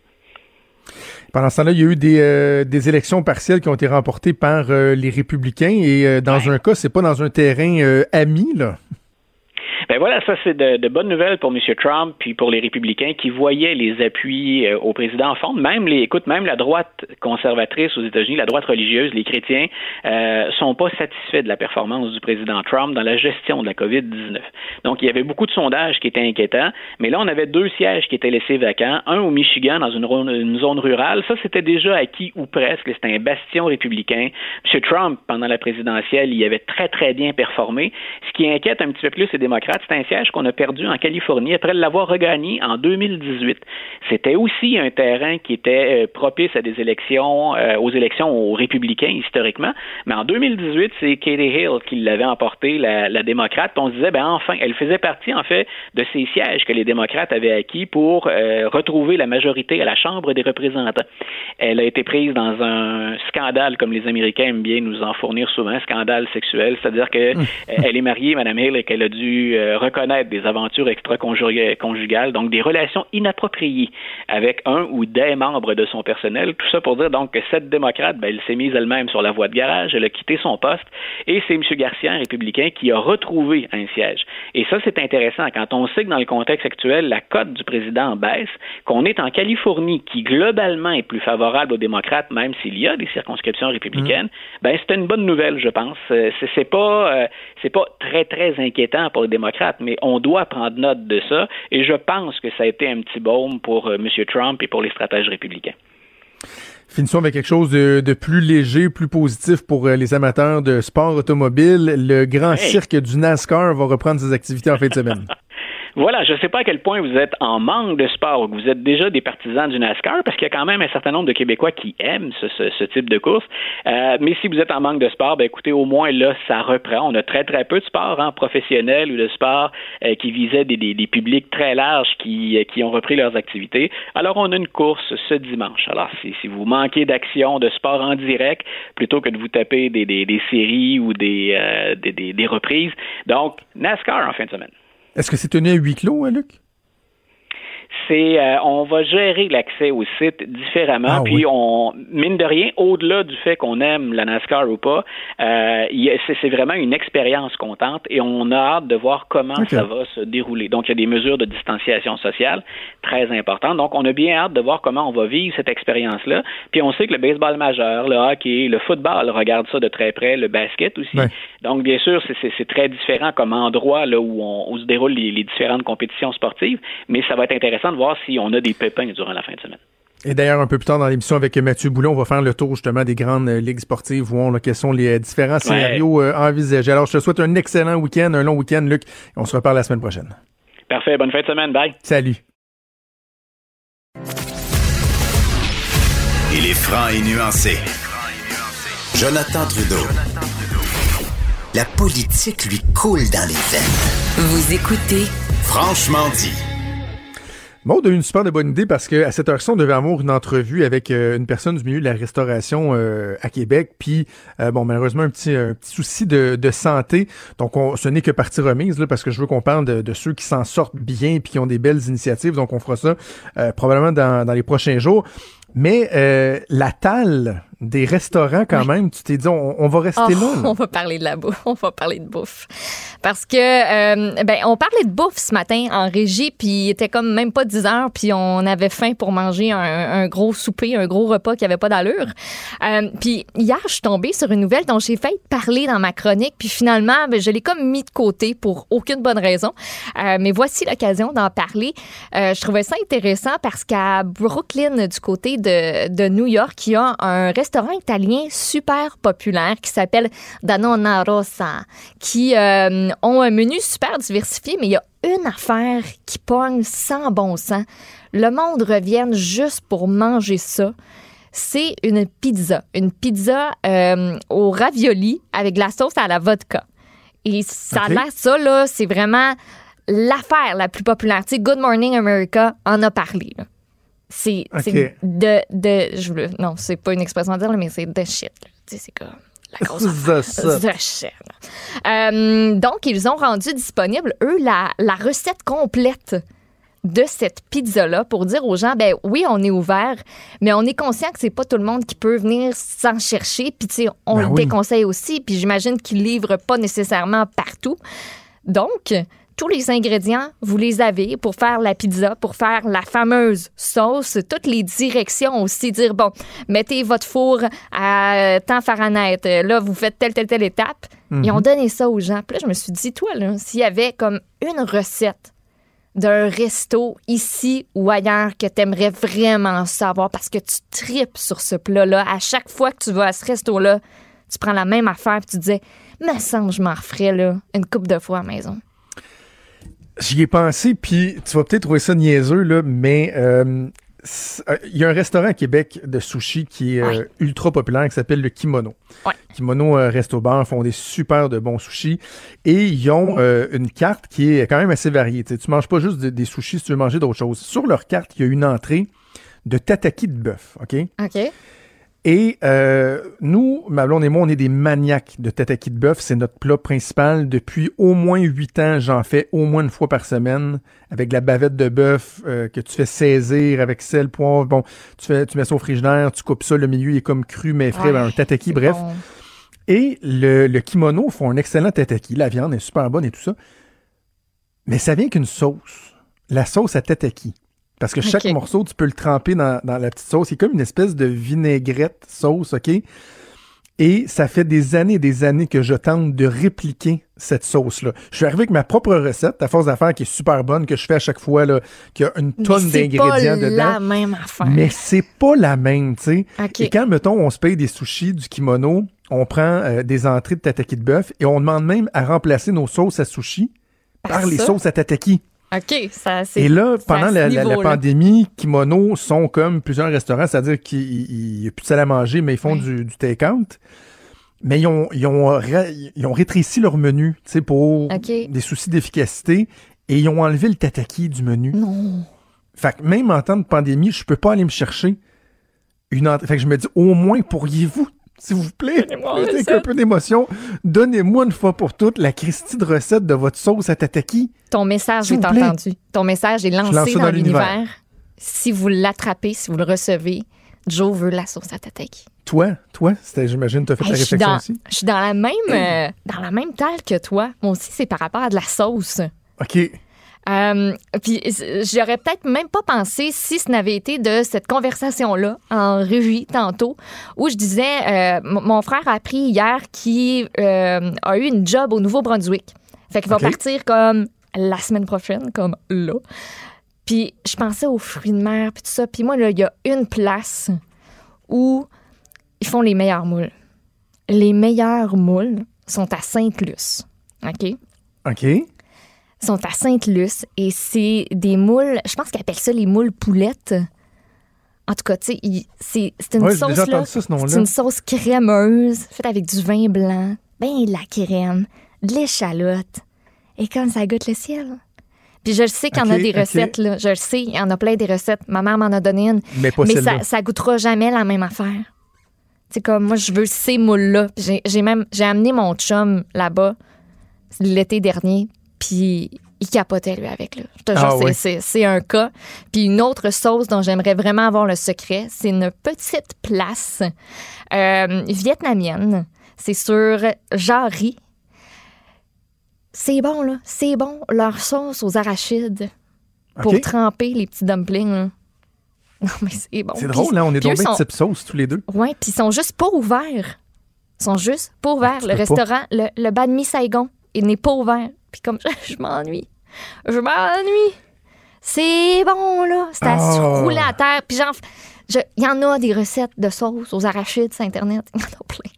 Pendant ce temps-là, il y a eu des, euh, des, élections partielles qui ont été remportées par euh, les républicains et euh, dans ouais. un cas, c'est pas dans un terrain ami, là. Ben voilà, ça c'est de, de, bonnes nouvelles pour M. Trump puis pour les républicains qui voyaient les appuis euh, au président en fond. Même les, écoute, même la droite conservatrice aux États-Unis, la droite religieuse, les chrétiens, euh, sont pas satisfaits de la performance du président Trump dans la gestion de la COVID-19. Donc il y avait beaucoup de sondages qui étaient inquiétants, mais là on avait deux sièges qui étaient laissés vacants, un au Michigan dans une, une zone rurale. Ça c'était déjà acquis ou presque. C'était un bastion républicain. M. Trump pendant la présidentielle, il avait très très bien performé. Ce qui inquiète un petit peu plus les démocrates c'est un siège qu'on a perdu en Californie après l'avoir regagné en 2018. C'était aussi un terrain qui était euh, propice à des élections, euh, aux élections aux républicains historiquement. Mais en 2018, c'est Katie Hill qui l'avait emporté, la, la démocrate. on se disait, ben enfin, elle faisait partie en fait de ces sièges que les démocrates avaient acquis pour euh, retrouver la majorité à la Chambre des représentants. Elle a été prise dans un scandale, comme les Américains aiment bien nous en fournir souvent, scandale sexuel, c'est-à-dire que hum. elle est mariée, Mme Hill, et qu'elle a dû reconnaître des aventures extra-conjugales, donc des relations inappropriées avec un ou des membres de son personnel. Tout ça pour dire donc que cette démocrate, ben, elle s'est mise elle-même sur la voie de garage, elle a quitté son poste et c'est M. Garcia, un républicain, qui a retrouvé un siège. Et ça, c'est intéressant. Quand on sait que dans le contexte actuel, la cote du président baisse, qu'on est en Californie, qui globalement est plus favorable aux démocrates, même s'il y a des circonscriptions républicaines, mmh. ben, c'est une bonne nouvelle, je pense. Euh, c'est pas, euh, c'est pas très, très inquiétant pour les démocrates, mais on doit prendre note de ça. Et je pense que ça a été un petit baume pour euh, M. Trump et pour les stratèges républicains. Finissons avec quelque chose de, de, plus léger, plus positif pour euh, les amateurs de sport automobile. Le grand hey. cirque du NASCAR va reprendre ses activités en fin de semaine. Voilà, je ne sais pas à quel point vous êtes en manque de sport ou que vous êtes déjà des partisans du NASCAR, parce qu'il y a quand même un certain nombre de Québécois qui aiment ce, type de course. Euh, mais si vous êtes en manque de sport, ben écoutez, au moins là, ça reprend. On a très très peu de sport hein, professionnel ou de sport euh, qui visait des, des, publics très larges qui, euh, qui ont repris leurs activités. Alors on a une course ce dimanche. Alors si, vous manquez d'action, de sport en direct, plutôt que de vous taper des, séries ou des, euh, des reprises, donc NASCAR en fin de semaine. Est-ce que c'est tenu à huis clos, hein, Luc? C'est euh, on va gérer l'accès au site différemment. Ah, puis oui. on mine de rien, au-delà du fait qu'on aime la NASCAR ou pas, euh, c'est vraiment une expérience qu'on tente et on a hâte de voir comment okay. ça va se dérouler. Donc il y a des mesures de distanciation sociale très importantes. Donc on a bien hâte de voir comment on va vivre cette expérience-là. Puis on sait que le baseball majeur, le hockey, le football regarde ça de très près, le basket aussi. Ouais. Donc bien sûr c'est très différent comme endroit là où on où se déroulent les, les différentes compétitions sportives, mais ça va être intéressant de voir si on a des pépins durant la fin de semaine. Et d'ailleurs, un peu plus tard dans l'émission avec Mathieu Boulon, on va faire le tour justement des grandes euh, ligues sportives, voir là, quels sont les euh, différents scénarios euh, envisagés. Alors, je te souhaite un excellent week-end, un long week-end, Luc. On se reparle la semaine prochaine. Parfait. Bonne fin de semaine. Bye. Salut. Il est franc et nuancé. Jonathan Trudeau. La politique lui coule dans les veines. Vous écoutez Franchement dit. Maud a une super de bonne idée parce que à cette heure-ci, on devait avoir une entrevue avec euh, une personne du milieu de la restauration euh, à Québec. Puis, euh, bon, malheureusement, un petit, un petit souci de, de, santé. Donc, on, ce n'est que partie remise, là, parce que je veux qu'on parle de, de ceux qui s'en sortent bien puis qui ont des belles initiatives. Donc, on fera ça euh, probablement dans, dans les prochains jours. Mais euh, la talle des restaurants, quand oui. même, tu t'es dit, on, on va rester oh, là, là, On va parler de la bouffe. On va parler de bouffe. Parce que, euh, ben, on parlait de bouffe ce matin en régie, puis il était comme même pas 10 heures, puis on avait faim pour manger un, un gros souper, un gros repas qui avait pas d'allure. Euh, puis hier, je suis tombée sur une nouvelle dont j'ai failli parler dans ma chronique, puis finalement, ben, je l'ai comme mis de côté pour aucune bonne raison. Euh, mais voici l'occasion d'en parler. je trouvais ça intéressant parce qu'à Brooklyn, du côté de, de New York, il y a un restaurant restaurant italien super populaire qui s'appelle Danona Rossa, qui euh, ont un menu super diversifié, mais il y a une affaire qui pogne sans bon sens. Le monde revient juste pour manger ça. C'est une pizza. Une pizza euh, au ravioli avec de la sauce à la vodka. Et ça a Ok. l'air, ça, là, c'est vraiment l'affaire la plus populaire. Tu sais, Good Morning America en a parlé. là. C'est de, de. Je veux, non, c'est pas une expression à dire, mais c'est de shit. c'est comme la grosse. The shit. Euh, donc, ils ont rendu disponible, eux, la, la recette complète de cette pizza-là pour dire aux gens, ben oui, on est ouvert, mais on est conscient que c'est pas tout le monde qui peut venir s'en chercher. Puis, tu sais, on Ben le oui. déconseille aussi. Puis, j'imagine qu'ils livrent pas nécessairement partout. Donc, tous les ingrédients, vous les avez pour faire la pizza, pour faire la fameuse sauce, toutes les directions aussi, dire, bon, mettez votre four à temps Fahrenheit, là, vous faites telle, telle, telle étape. Ils ont donné ça aux gens. Puis là, je me suis dit, toi, là, s'il y avait comme une recette d'un resto ici ou ailleurs que tu aimerais vraiment savoir parce que tu tripes sur ce plat-là, à chaque fois que tu vas à ce resto-là, tu prends la même affaire puis tu disais, me semble, je m'en referais là, une coupe de fois à la maison. J'y ai pensé, puis tu vas peut-être trouver ça niaiseux, là, mais euh, euh, il y a un restaurant à Québec de sushi qui est euh, ultra populaire qui s'appelle le Kimono. Ouais. Kimono euh, Resto Bar font des super de bons sushis et ils ont euh, une carte qui est quand même assez variée. Tu tu manges pas juste de- des sushis si tu veux manger d'autres choses. Sur leur carte, il y a une entrée de tataki de bœuf, OK? OK? Et euh, nous, ma blonde et moi, on est des maniaques de tataki de bœuf. C'est notre plat principal. Depuis au moins huit ans, j'en fais au moins une fois par semaine avec la bavette de bœuf euh, que tu fais saisir avec sel, poivre. Bon, tu, fais, tu mets ça au frigidaire, tu coupes ça, le milieu il est comme cru mais frais, Ouais, ben, un tataki, bref. bon. Et le, le kimono font un excellent tataki. La viande est super bonne et tout ça. Mais ça vient qu'une sauce. La sauce à tataki. Parce que chaque morceau, tu peux le tremper dans, dans la petite sauce. C'est comme une espèce de vinaigrette sauce, OK? Et ça fait des années et des années que je tente de répliquer cette sauce-là. Je suis arrivé avec ma propre recette, à force d'affaires qui est super bonne, que je fais à chaque fois, là, qui a une tonne c'est d'ingrédients pas dedans. la même affaire. Mais c'est pas la même, tu sais. Et quand, mettons, on se paye des sushis, du kimono, on prend euh, des entrées de tataki de bœuf et on demande même à remplacer nos sauces à sushi par, Par les sauces à tataki. OK, ça, c'est. Et là, pendant la, la- la niveau-là. pandémie, kimono sont comme plusieurs restaurants, c'est-à-dire qu'il n'y a plus de salle à manger, mais ils font du, du take-out. Mais ils ont, ils, ont, ra- ils ont rétréci leur menu, tu sais, pour des soucis d'efficacité, et ils ont enlevé le tataki du menu. Non. Fait que même en temps de pandémie, je peux pas aller me chercher une entrée. Fait que je me dis, au moins, pourriez-vous, s'il vous plaît, avec un peu d'émotion, donnez-moi une fois pour toutes la Christie de recette de votre sauce à tataki. Ton message est entendu. Ton message est lancé dans, dans l'univers. Si vous l'attrapez, si vous le recevez, Joe veut la sauce à tataki. Toi, toi, j'imagine, tu as fait Hey, suis réflexion dans, aussi. je suis dans la même euh, dans la même taille que toi. Moi aussi, c'est par rapport à de la sauce. OK. Euh, puis j'aurais peut-être même pas pensé si ce n'avait été de cette conversation-là en régie tantôt, où je disais, euh, mon frère a appris hier qu'il euh, a eu une job au Nouveau-Brunswick. Fait qu'il va partir comme la semaine prochaine, comme là. Puis je pensais aux fruits de mer, puis tout ça. Puis moi, là, il y a une place où ils font les meilleurs moules. Les meilleurs moules sont à Sainte-Luce. OK? OK. Sont à Sainte-Luce et c'est des moules, je pense qu'ils appellent ça les moules poulettes. En tout cas, tu sais, c'est une Ouais, sauce là, ça, ce une sauce crémeuse faite avec du vin blanc, ben de la crème, de l'échalote et comme ça goûte le ciel. Puis je le sais qu'il y en a des recettes là, je le sais, il y en a plein des recettes. Ma mère m'en a donné une, Mais pas mais ça, ça goûtera jamais la même affaire. C'est comme moi, je veux ces moules-là. Puis J'ai j'ai même j'ai amené mon chum là-bas l'été dernier, puis il capotait lui avec là. Je te jure, Ah c'est- oui. un cas. Puis une autre sauce dont j'aimerais vraiment avoir le secret, c'est une petite place euh, vietnamienne. C'est sur Jarry. C'est bon, là. C'est bon. Leur sauce aux arachides pour tremper les petits dumplings. là. Non, mais c'est bon. C'est drôle, hein? On est bien sont- type sauce tous les deux. Ouais, puis ils sont juste pas ouverts. Ils sont juste pas ouverts. tu le pas. restaurant, le, le banh mi Saigon, il n'est pas ouvert. Puis comme je, je m'ennuie. Je m'ennuie. C'est bon, là. C'est à se Ah. rouler à terre. Puis genre, Il y en a des recettes de sauce aux arachides sur Internet. Il y en a plein.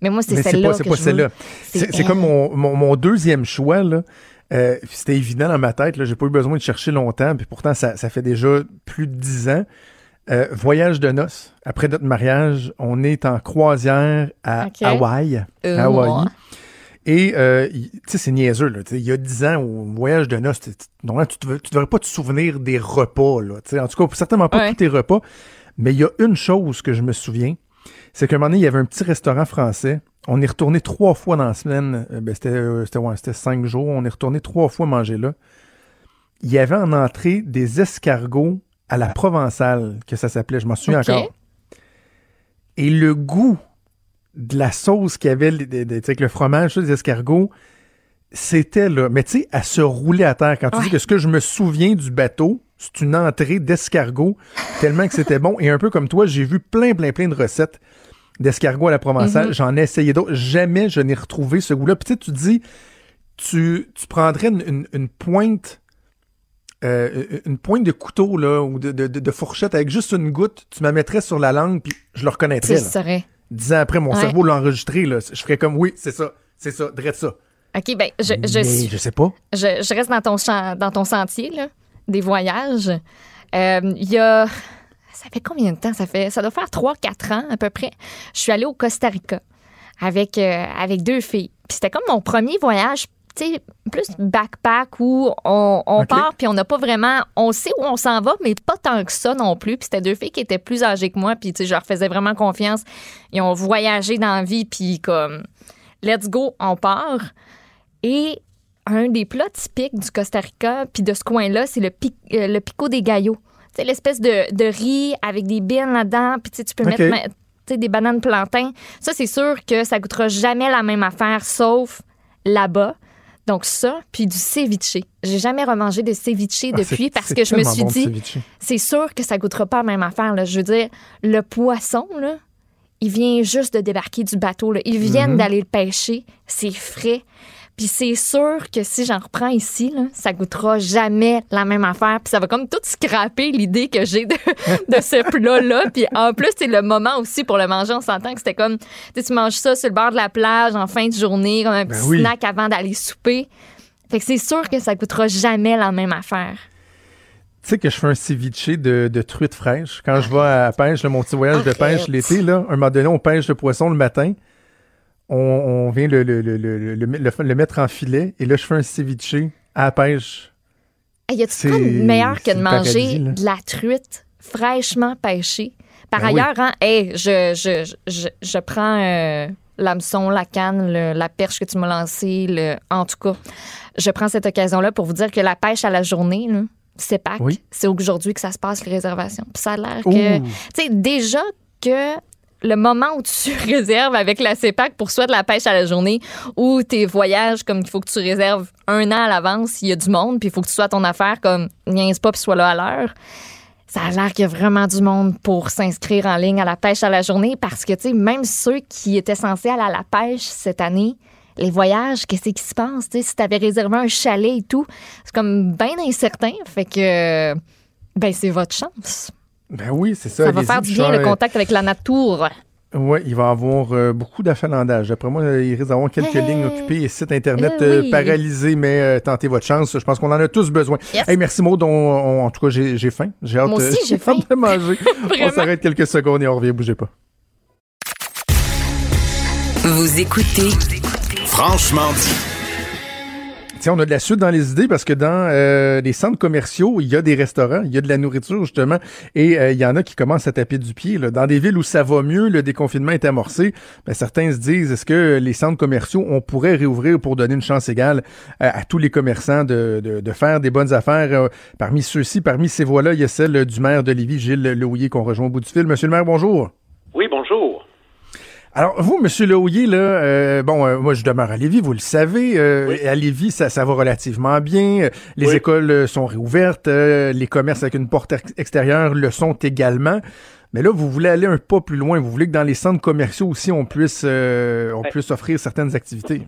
Mais moi, c'est celle-là. c'est pas celle-là. C'est comme mon, mon, mon deuxième choix, là. Euh, C'était évident dans ma tête, là. J'ai pas eu besoin de chercher longtemps, puis pourtant, ça, ça fait déjà plus de dix ans. Euh, voyage de noces. Après notre mariage, on est en croisière à. Hawaï. Euh, Hawaï. Et, euh, tu sais, c'est niaiseux, là. Il y a dix ans, au voyage de noces, normalement, tu, ne devrais pas te souvenir des repas, là. En tout cas, certainement pas Ouais. tous tes repas. Mais il y a une chose que je me souviens, c'est qu'à un moment donné, il y avait un petit restaurant français. On est retourné trois fois dans la semaine. Euh, ben, c'était, euh, c'était, ouais, c'était cinq jours. On est retourné trois fois manger là. Il y avait en entrée des escargots à la provençale, que ça s'appelait. Je m'en souviens encore. Et le goût de la sauce qu'il y avait de- de- avec le fromage, des escargots, c'était là. Mais tu sais, à se rouler à terre. Quand tu Ouais. dis que ce que je me souviens du bateau, c'est une entrée d'escargots, tellement que c'était bon. Et un peu comme toi, j'ai vu plein, plein, plein de recettes d'escargots à la provençale. Mhm. J'en ai essayé d'autres. Jamais je n'ai retrouvé ce goût-là. Puis tu sais, tu dis, tu, tu prendrais une, une- une pointe. euh, une pointe de couteau là, ou de, de- de- de fourchette avec juste une goutte, tu me la mettrais sur la langue puis je le reconnaîtrais. saurais. Dix ans après, mon Ouais. cerveau l'a enregistré. Là. Je ferais comme oui, c'est ça, c'est ça, drette ça. OK, ben, je, je, Mais suis- je sais pas. je, je reste dans ton, champ- dans ton sentier, là, des voyages. Euh, Il y a. Ça fait combien de temps? Ça fait? Ça doit faire 3-4 ans à peu près. Je suis allée au Costa Rica avec, euh, avec deux filles. Puis c'était comme mon premier voyage, plus backpack où on, part puis on n'a pas vraiment. On sait où on s'en va, mais pas tant que ça non plus. Puis c'était deux filles qui étaient plus âgées que moi. Puis tu sais, je leur faisais vraiment confiance. Ils ont voyagé dans la vie, puis comme. Let's go, on part. Et un des plats typiques du Costa Rica puis de ce coin-là, c'est le, pi- euh, le pico des gallos. Sais, l'espèce de, de riz avec des bines là-dedans, puis tu peux mettre des bananes plantains. Ça, c'est sûr que ça goûtera jamais la même affaire, sauf là-bas. Donc ça, puis du ceviche. J'ai jamais remangé de ceviche Ah, depuis parce que je me suis bon, dit, c'est sûr que ça goûtera pas la même affaire. Là. Je veux dire, le poisson, là, il vient juste de débarquer du bateau. Là. Ils viennent Mhm. d'aller le pêcher. C'est frais. Puis c'est sûr que si j'en reprends ici, là, ça goûtera jamais la même affaire. Puis ça va comme tout scraper l'idée que j'ai de, de ce plat-là. Puis en plus, c'est le moment aussi pour le manger. On s'entend que c'était comme, tu sais, tu manges ça sur le bord de la plage en fin de journée, comme un Ben petit oui. snack avant d'aller souper. Fait que c'est sûr que ça goûtera jamais la même affaire. Tu sais que je fais un ceviche de, de truite fraîche. Quand je vais à la pêche, là, mon petit voyage de pêche l'été, là, un moment donné, on pêche le poisson le matin. On, on vient le, le, le, le, mettre en filet. Et là, je fais un ceviche à la pêche. Hey, y a-tu C'est- quoi de meilleur que de manger paradis, de la truite fraîchement pêchée? Par Ben oui. ailleurs, hein, hey, je, je, je, je prends euh, l'hameçon, la canne, le- la perche que tu m'as lancée, le, en tout cas, je prends cette occasion-là pour vous dire que la pêche à la journée, là, c'est Pâques. Oui. C'est aujourd'hui que ça se passe, les réservations. Puis ça a l'air que... Tu sais, déjà que le moment où tu réserves avec la CEPAC pour soit de la pêche à la journée ou tes voyages, comme il faut que tu réserves un an à l'avance, il y a du monde, puis il faut que tu sois ton affaire, comme niaise pas, puis sois là à l'heure. Ça a l'air qu'il y a vraiment du monde pour s'inscrire en ligne à la pêche à la journée parce que, tu sais, même ceux qui étaient censés aller à la pêche cette année, les voyages, qu'est-ce qui se passe? Tu sais, si tu avais réservé un chalet et tout, c'est comme bien incertain. Fait que, ben, c'est votre chance. Ben oui, c'est ça. Ça va faire du bien le contact avec la nature. Oui, il va y avoir euh, beaucoup d'achalandage. D'après moi, euh, il risque d'avoir quelques Hey. lignes occupées et sites Internet Eh euh, oui. paralysés, mais euh, tentez votre chance. Je pense qu'on en a tous besoin. Yes. Hey, merci Maud. On- on- en tout cas, j'ai faim. J'ai hâte, Moi aussi, euh, j'ai faim. hâte de manger. on s'arrête quelques secondes et on revient. Bougez pas. Vous écoutez Franchement dit. Tiens, on a de la suite dans les idées parce que dans euh, les centres commerciaux, il y a des restaurants, il y a de la nourriture justement, et euh, il y en a qui commencent à taper du pied. Là. Dans des villes où ça va mieux, le déconfinement est amorcé, ben, certains se disent, est-ce que les centres commerciaux, on pourrait réouvrir pour donner une chance égale à, à tous les commerçants de, de, faire des bonnes affaires? Euh, parmi ceux-ci, parmi ces voix-là, il y a celle du maire de Lévis, Gilles Lehouillier, qu'on rejoint au bout du fil. Monsieur le maire, bonjour. Oui, bonjour. Alors, vous, Monsieur Lehouillier, là, euh, bon, euh, moi, je demeure à Lévis, vous le savez. euh, Oui. À Lévis, ça, ça va relativement bien. Les Oui. écoles euh, sont réouvertes. euh, les commerces avec une porte ex- extérieure le sont également. Mais là, vous voulez aller un pas plus loin. Vous voulez que dans les centres commerciaux aussi, on puisse, euh, on puisse offrir certaines activités.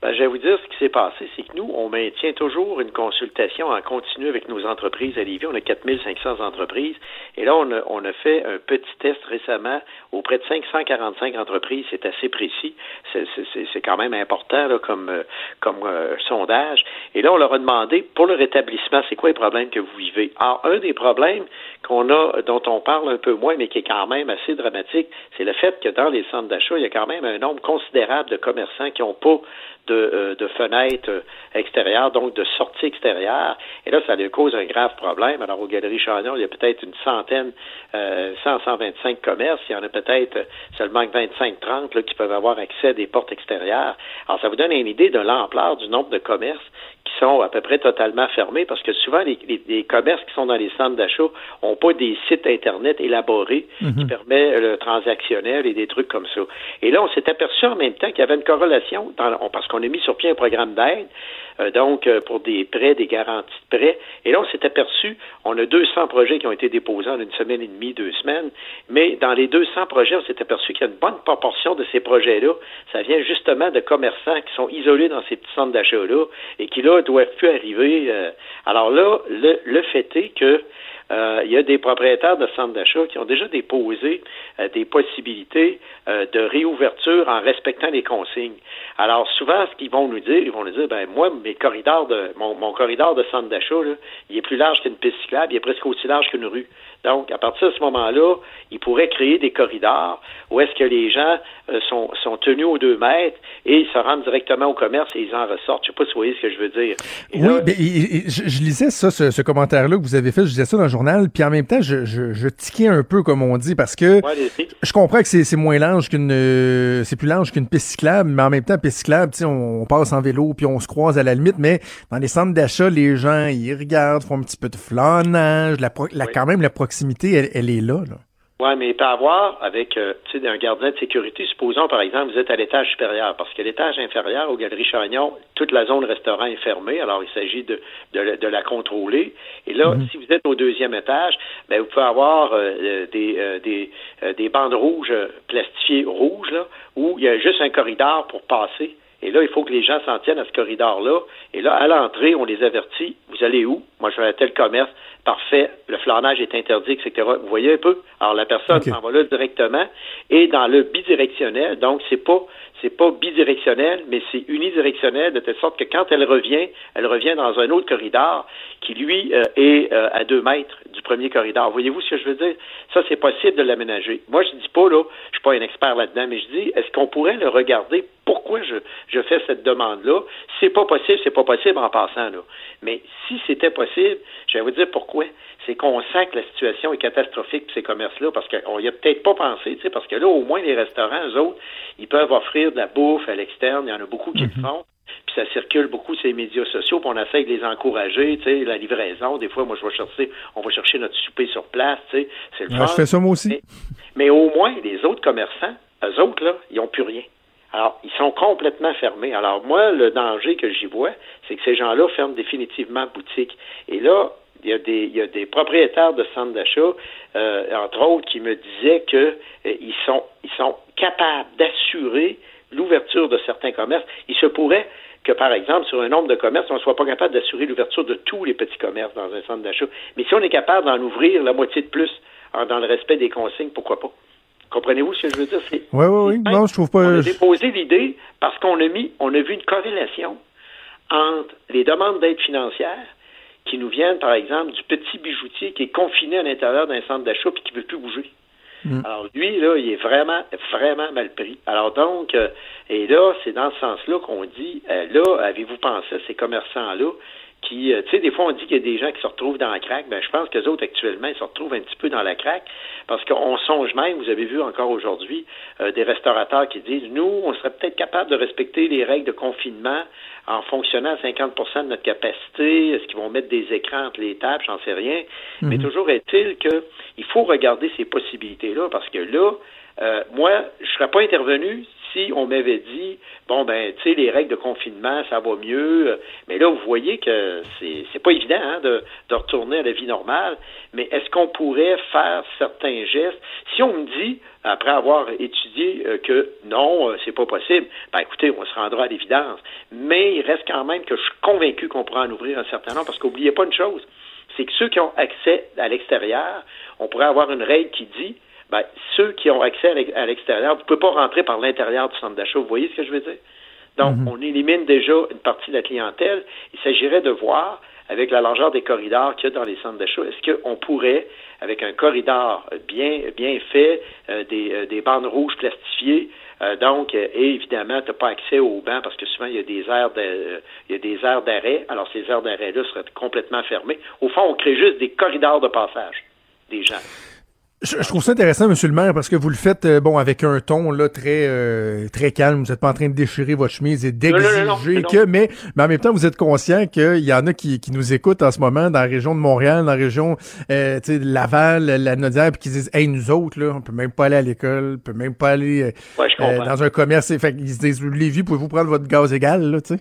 Ben, je vais vous dire qui s'est passé, c'est que nous, on maintient toujours une consultation en continu avec nos entreprises à Lévis. On a 4500 entreprises. Et là, on a, fait un petit test récemment auprès de 545 entreprises. C'est assez précis. C'est quand même important comme, euh, euh, sondage. Et là, on leur a demandé, pour le rétablissement, c'est quoi les problèmes que vous vivez? Alors, un des problèmes qu'on a, dont on parle un peu moins, mais qui est quand même assez dramatique, c'est le fait que dans les centres d'achat, il y a quand même un nombre considérable de commerçants qui n'ont pas de, euh, de, fenêtres euh, extérieures, donc de sorties extérieures. Et là, ça lui cause un grave problème. Alors, aux Galeries Chagnon, il y a peut-être une centaine, euh, 100, 125 commerces. Il y en a peut-être seulement 25-30 qui peuvent avoir accès à des portes extérieures. Alors, ça vous donne une idée de l'ampleur du nombre de commerces qui sont à peu près totalement fermés parce que souvent, les, les, commerces qui sont dans les centres d'achat n'ont pas des sites Internet élaborés qui mhm. permettent le transactionnel et des trucs comme ça. Et là, on s'est aperçu en même temps qu'il y avait une corrélation, dans, parce qu'on a mis sur pied un programme d'aide, euh, donc euh, pour des prêts, des garanties de prêts. Et là, on s'est aperçu, on a 200 projets qui ont été déposés en une semaine et demie, deux semaines, mais dans les 200 projets, on s'est aperçu qu'il y a une bonne proportion de ces projets-là, ça vient justement de commerçants qui sont isolés dans ces petits centres d'achat-là et qui, là, doivent plus arriver. Euh. alors là, le, le fait est que euh, il y a des propriétaires de centres d'achat qui ont déjà déposé euh, des possibilités euh, de réouverture en respectant les consignes. Alors souvent, ce qu'ils vont nous dire, ils vont nous dire, ben moi, mes corridors de mon, corridor de centre d'achat, il est plus large qu'une piste cyclable, il est presque aussi large qu'une rue. Donc, à partir de ce moment-là, ils pourraient créer des corridors où est-ce que les gens sont, sont tenus aux deux mètres et ils se rendent directement au commerce et ils en ressortent. Je ne sais pas si vous voyez ce que je veux dire. oui, mais je, lisais ça, ce, ce commentaire-là que vous avez fait, je disais ça dans le journal, puis en même temps, je, je, je tiquais un peu, comme on dit, parce que je comprends que c'est moins large qu'une... Euh, c'est plus large qu'une piste cyclable, mais en même temps, piste cyclable, on, on passe en vélo, puis on se croise à la limite, mais dans les centres d'achat, les gens, ils regardent, font un petit peu de flânage, la, la quand même, la proximité, elle, elle est là, là. Oui, mais il peut avoir avec euh, un gardien de sécurité, supposons par exemple vous êtes à l'étage supérieur, parce que l'étage inférieur aux Galeries Chagnon, toute la zone restaurant est fermée, alors il s'agit de, de, la contrôler. Et là, mhm. si vous êtes au deuxième étage, ben, vous pouvez avoir euh, euh, des, des, des bandes rouges plastifiées rouges, là, où il y a juste un corridor pour passer. Et là, il faut que les gens s'en tiennent à ce corridor-là. Et là, à l'entrée, on les avertit. Vous allez où? Moi, je vais à tel commerce parfait, le flanage est interdit, etc. Vous voyez un peu? Alors la personne s'en va là directement et dans le bidirectionnel, donc c'est pas c'est pas bidirectionnel, mais c'est unidirectionnel de telle sorte que quand elle revient, elle revient dans un autre corridor qui lui euh, est euh, à deux mètres du premier corridor. Voyez-vous ce que je veux dire? Ça, c'est possible de l'aménager. Moi, je dis pas là, je suis pas un expert là-dedans, mais je dis, est-ce qu'on pourrait le regarder? Pourquoi je, je fais cette demande-là? C'est pas possible, c'est pas possible en passant là. Mais si c'était possible, je vais vous dire pourquoi. C'est qu'on sent que la situation est catastrophique pour ces commerces-là, parce qu'on y a peut-être pas pensé, tu sais, parce que là, au moins, les restaurants, eux autres, ils peuvent offrir de la bouffe à l'externe. Il y en a beaucoup qui le mhm. font. Puis ça circule beaucoup sur les médias sociaux, puis on essaie de les encourager, tu sais, la livraison. Des fois, moi, je vais chercher, on va chercher notre souper sur place, tu sais. C'est le Je fais ça moi aussi. Mais, au moins, les autres commerçants, eux autres, là, ils n'ont plus rien. Alors, ils sont complètement fermés. Alors, moi, le danger que j'y vois, c'est que ces gens-là ferment définitivement boutique. Et là, il y a des, il y a des propriétaires de centres d'achat, euh, entre autres, qui me disaient qu'ils euh, sont, ils sont capables d'assurer l'ouverture de certains commerces. Il se pourrait que, par exemple, sur un nombre de commerces, on ne soit pas capable d'assurer l'ouverture de tous les petits commerces dans un centre d'achat. Mais si on est capable d'en ouvrir la moitié de plus dans le respect des consignes, pourquoi pas? Comprenez-vous ce que je veux dire? Oui, oui, oui. Non, je trouve pas. On a déposé l'idée parce qu'on a mis, on a vu une corrélation entre les demandes d'aide financière qui nous viennent, par exemple, du petit bijoutier qui est confiné à l'intérieur d'un centre d'achat et qui ne veut plus bouger. Mm. Alors lui, là, il est vraiment, vraiment mal pris. Alors donc, euh, et là, c'est dans ce sens-là qu'on dit, euh, là, avez-vous pensé à ces commerçants-là qui, euh, tu sais, des fois on dit qu'il y a des gens qui se retrouvent dans la craque. Ben, je pense que les autres actuellement, ils se retrouvent un petit peu dans la craque parce qu'on songe même, vous avez vu encore aujourd'hui, des restaurateurs qui disent, nous, on serait peut-être capable de respecter les règles de confinement en fonctionnant à 50% de notre capacité. Est-ce qu'ils vont mettre des écrans entre les tables? J'en sais rien. Mais mhm. toujours est-il qu'il faut regarder ces possibilités-là parce que là, euh, moi, je serais pas intervenu si on m'avait dit, bon, ben, tu sais, les règles de confinement, ça va mieux, mais là, vous voyez que c'est, c'est pas évident hein, de, de retourner à la vie normale, mais est-ce qu'on pourrait faire certains gestes? Si on me dit, après avoir étudié euh, que non, euh, c'est pas possible, ben écoutez, on se rendra à l'évidence. Mais il reste quand même que je suis convaincu qu'on pourra en ouvrir un certain nombre, parce qu'oubliez pas une chose, c'est que ceux qui ont accès à l'extérieur, on pourrait avoir une règle qui dit, ben, ceux qui ont accès à l'extérieur, vous ne pouvez pas rentrer par l'intérieur du centre d'achat. Vous voyez ce que je veux dire? Donc, mhm. on élimine déjà une partie de la clientèle. Il s'agirait de voir, avec la largeur des corridors qu'il y a dans les centres d'achat, est-ce qu'on pourrait, avec un corridor bien, bien fait, euh, des, euh, des bandes rouges plastifiées, euh, donc, et évidemment, tu n'as pas accès aux bancs parce que souvent, il y a des aires de, il y a des aires d'arrêt. Alors, ces aires d'arrêt-là seraient complètement fermées. Au fond, on crée juste des corridors de passage des gens. Je, trouve ça intéressant, Monsieur le maire, parce que vous le faites euh, bon avec un ton là très euh, très calme. Vous n'êtes pas en train de déchirer votre chemise et d'exiger que, mais, mais en même temps, vous êtes conscient qu'il y en a qui, qui nous écoutent en ce moment dans la région de Montréal, dans la région euh, de Laval, la Nodière, puis qui disent Hey, nous autres, là, on peut même pas aller à l'école, on peut même pas aller dans un commerce. Fait ils se disent Lévi, pouvez-vous prendre votre gaz égal, là, tu sais?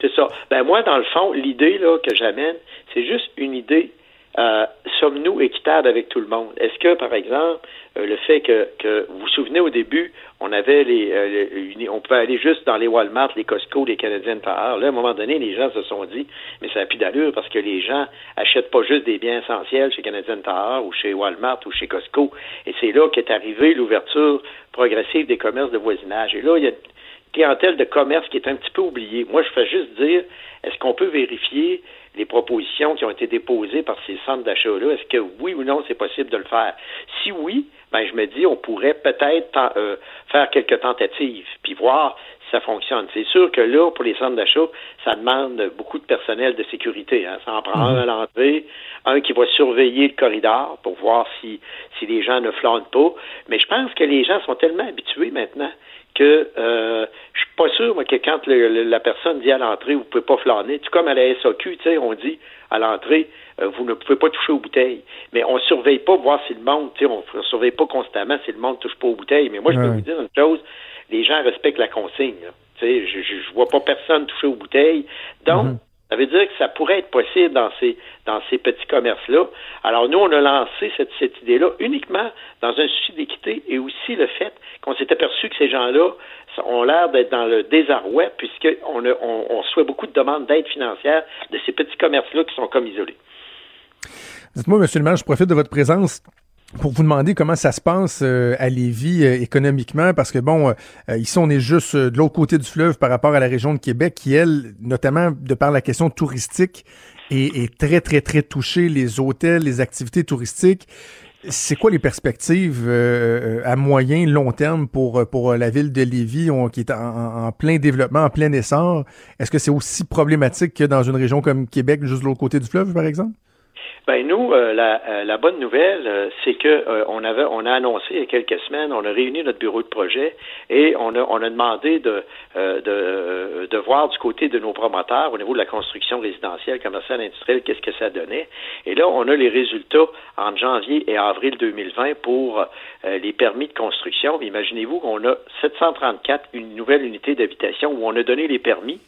C'est ça. Ben moi, dans le fond, l'idée là que j'amène, c'est juste une idée euh, sommes-nous équitables avec tout le monde? Est-ce que, par exemple, euh, le fait que, que, vous vous souvenez au début, on avait les, euh, on pouvait aller juste dans les Walmart, les Costco, les Canadiens Tire. Là, à un moment donné, les gens se sont dit, mais ça n'a plus d'allure parce que les gens achètent pas juste des biens essentiels chez Canadian Tire ou chez Walmart ou chez Costco. Et c'est là qu'est arrivée l'ouverture progressive des commerces de voisinage. Et là, il y a une clientèle de commerce qui est un petit peu oubliée. Moi, je fais juste dire, est-ce qu'on peut vérifier les propositions qui ont été déposées par ces centres d'achat-là, est-ce que oui ou non c'est possible de le faire? Si oui, ben je me dis on pourrait peut-être euh, faire quelques tentatives, puis voir ça fonctionne. C'est sûr que là, pour les centres d'achat, ça demande beaucoup de personnel de sécurité. Hein. Ça en prend un à l'entrée, un qui va surveiller le corridor pour voir si, si les gens ne flânent pas. Mais je pense que les gens sont tellement habitués maintenant que euh, je suis pas sûr moi, que quand la personne dit à l'entrée vous pouvez pas flâner, tout comme à la SAQ, tu sais, on dit à l'entrée euh, vous ne pouvez pas toucher aux bouteilles, mais on surveille pas voir si le monde, tu sais, on, ne surveille pas constamment si le monde touche pas aux bouteilles. Mais moi, je peux vous dire une chose, les gens respectent la consigne. Tu sais, je, je, vois pas personne toucher aux bouteilles, donc. Mhm. Ça veut dire que ça pourrait être possible dans ces, dans ces petits commerces-là. Alors, nous, on a lancé cette, cette idée-là uniquement dans un souci d'équité et aussi le fait qu'on s'est aperçu que ces gens-là ont l'air d'être dans le désarroi puisqu'on on, on reçoit beaucoup de demandes d'aide financière de ces petits commerces-là qui sont comme isolés. Dites-moi, M. le maire, je profite de votre présence pour vous demander comment ça se passe euh, à Lévis euh, économiquement, parce que bon, euh, ici on est juste de l'autre côté du fleuve par rapport à la région de Québec, qui elle, notamment de par la question touristique, est, est très très très touchée. Les hôtels, les activités touristiques. C'est quoi les perspectives à moyen, long terme pour pour la ville de Lévis, qui est en, en, plein développement, en plein essor? Est-ce que c'est aussi problématique que dans une région comme Québec, juste de l'autre côté du fleuve, par exemple? Ben nous, euh, la, euh, la, bonne nouvelle, euh, c'est que on avait, on a annoncé il y a quelques semaines, on a réuni notre bureau de projet et on a, on a demandé de, de, de voir du côté de nos promoteurs au niveau de la construction résidentielle, commerciale, industrielle, qu'est-ce que ça donnait. Et là, on a les résultats en janvier et avril 2020 pour les permis de construction. Imaginez-vous qu'on a 734 une nouvelle unité d'habitation où on a donné les permis.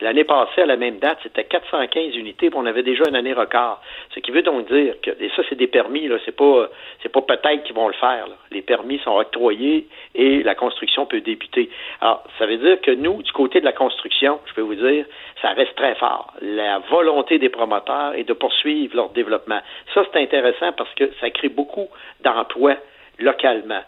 L'année passée, à la même date, c'était 415 unités, puis on avait déjà une année record. Ce qui veut donc dire que, et ça, c'est des permis, là, c'est pas, c'est pas peut-être qu'ils vont le faire. Les permis sont octroyés et la construction peut débuter. Alors, ça veut dire que nous, du côté de la construction, je peux vous dire, ça reste très fort. La volonté des promoteurs est de poursuivre leur développement. Ça, c'est intéressant parce que ça crée beaucoup d'emplois localement.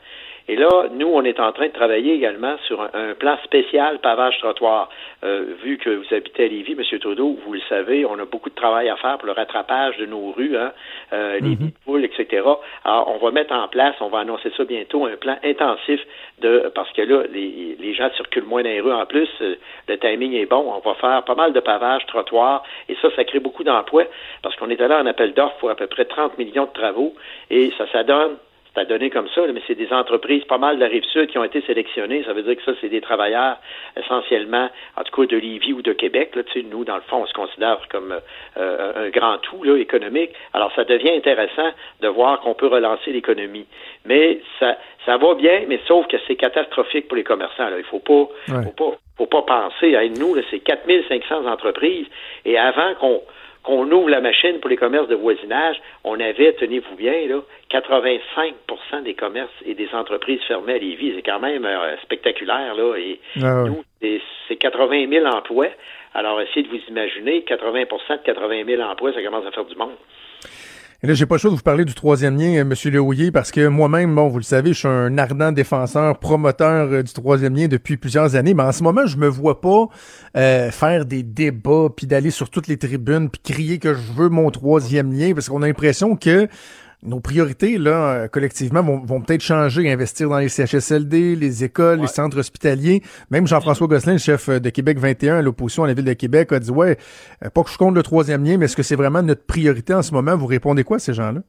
Et là, nous, on est en train de travailler également sur un, plan spécial pavage-trottoir. Euh, vu que vous habitez à Lévis, M. Trudeau, vous le savez, on a beaucoup de travail à faire pour le rattrapage de nos rues, hein, euh, les mm poules, etc. Alors, on va mettre en place, on va annoncer ça bientôt, un plan intensif de parce que là, les, les gens circulent moins dans les rues en plus, euh, le timing est bon, on va faire pas mal de pavage, trottoirs, et ça, ça crée beaucoup d'emplois, parce qu'on est allé en appel d'offres pour à peu près 30 millions de travaux, et ça, ça donne c'est à donner comme ça, mais c'est des entreprises pas mal de la Rive-Sud qui ont été sélectionnées. Ça veut dire que ça, c'est des travailleurs essentiellement, en tout cas de Lévis ou de Québec. Là, nous, dans le fond, on se considère comme euh, un grand tout là, économique. Alors, ça devient intéressant de voir qu'on peut relancer l'économie. Mais ça, ça va bien, mais sauf que c'est catastrophique pour les commerçants. Là. Il faut pas, faut pas, faut pas penser à nous. C'est 4500 entreprises. Et avant qu'on qu'on ouvre la machine pour les commerces de voisinage, on avait, tenez-vous bien, là, 85% des commerces et des entreprises fermées à Lévis. C'est quand même euh, spectaculaire, là. Et Ah nous, c'est 80 000 emplois. Alors, essayez de vous imaginer, 80% de 80 000 emplois, ça commence à faire du monde. Et là, j'ai pas le choix de vous parler du troisième lien, euh, Monsieur Lehouillier, parce que moi-même, bon, vous le savez, je suis un ardent défenseur, promoteur euh, du troisième lien depuis plusieurs années, mais en ce moment, je me vois pas euh, faire des débats, puis d'aller sur toutes les tribunes, puis crier que je veux mon troisième lien, parce qu'on a l'impression que nos priorités, là, euh, collectivement, vont, vont peut-être changer, investir dans les CHSLD, les écoles, les centres hospitaliers. Même Jean-François Gosselin, le chef euh, de Québec 21 à l'opposition à la Ville de Québec, a dit, ouais, euh, pas que je compte le troisième lien, mais est-ce que c'est vraiment notre priorité en ce moment? Vous répondez quoi à ces gens-là?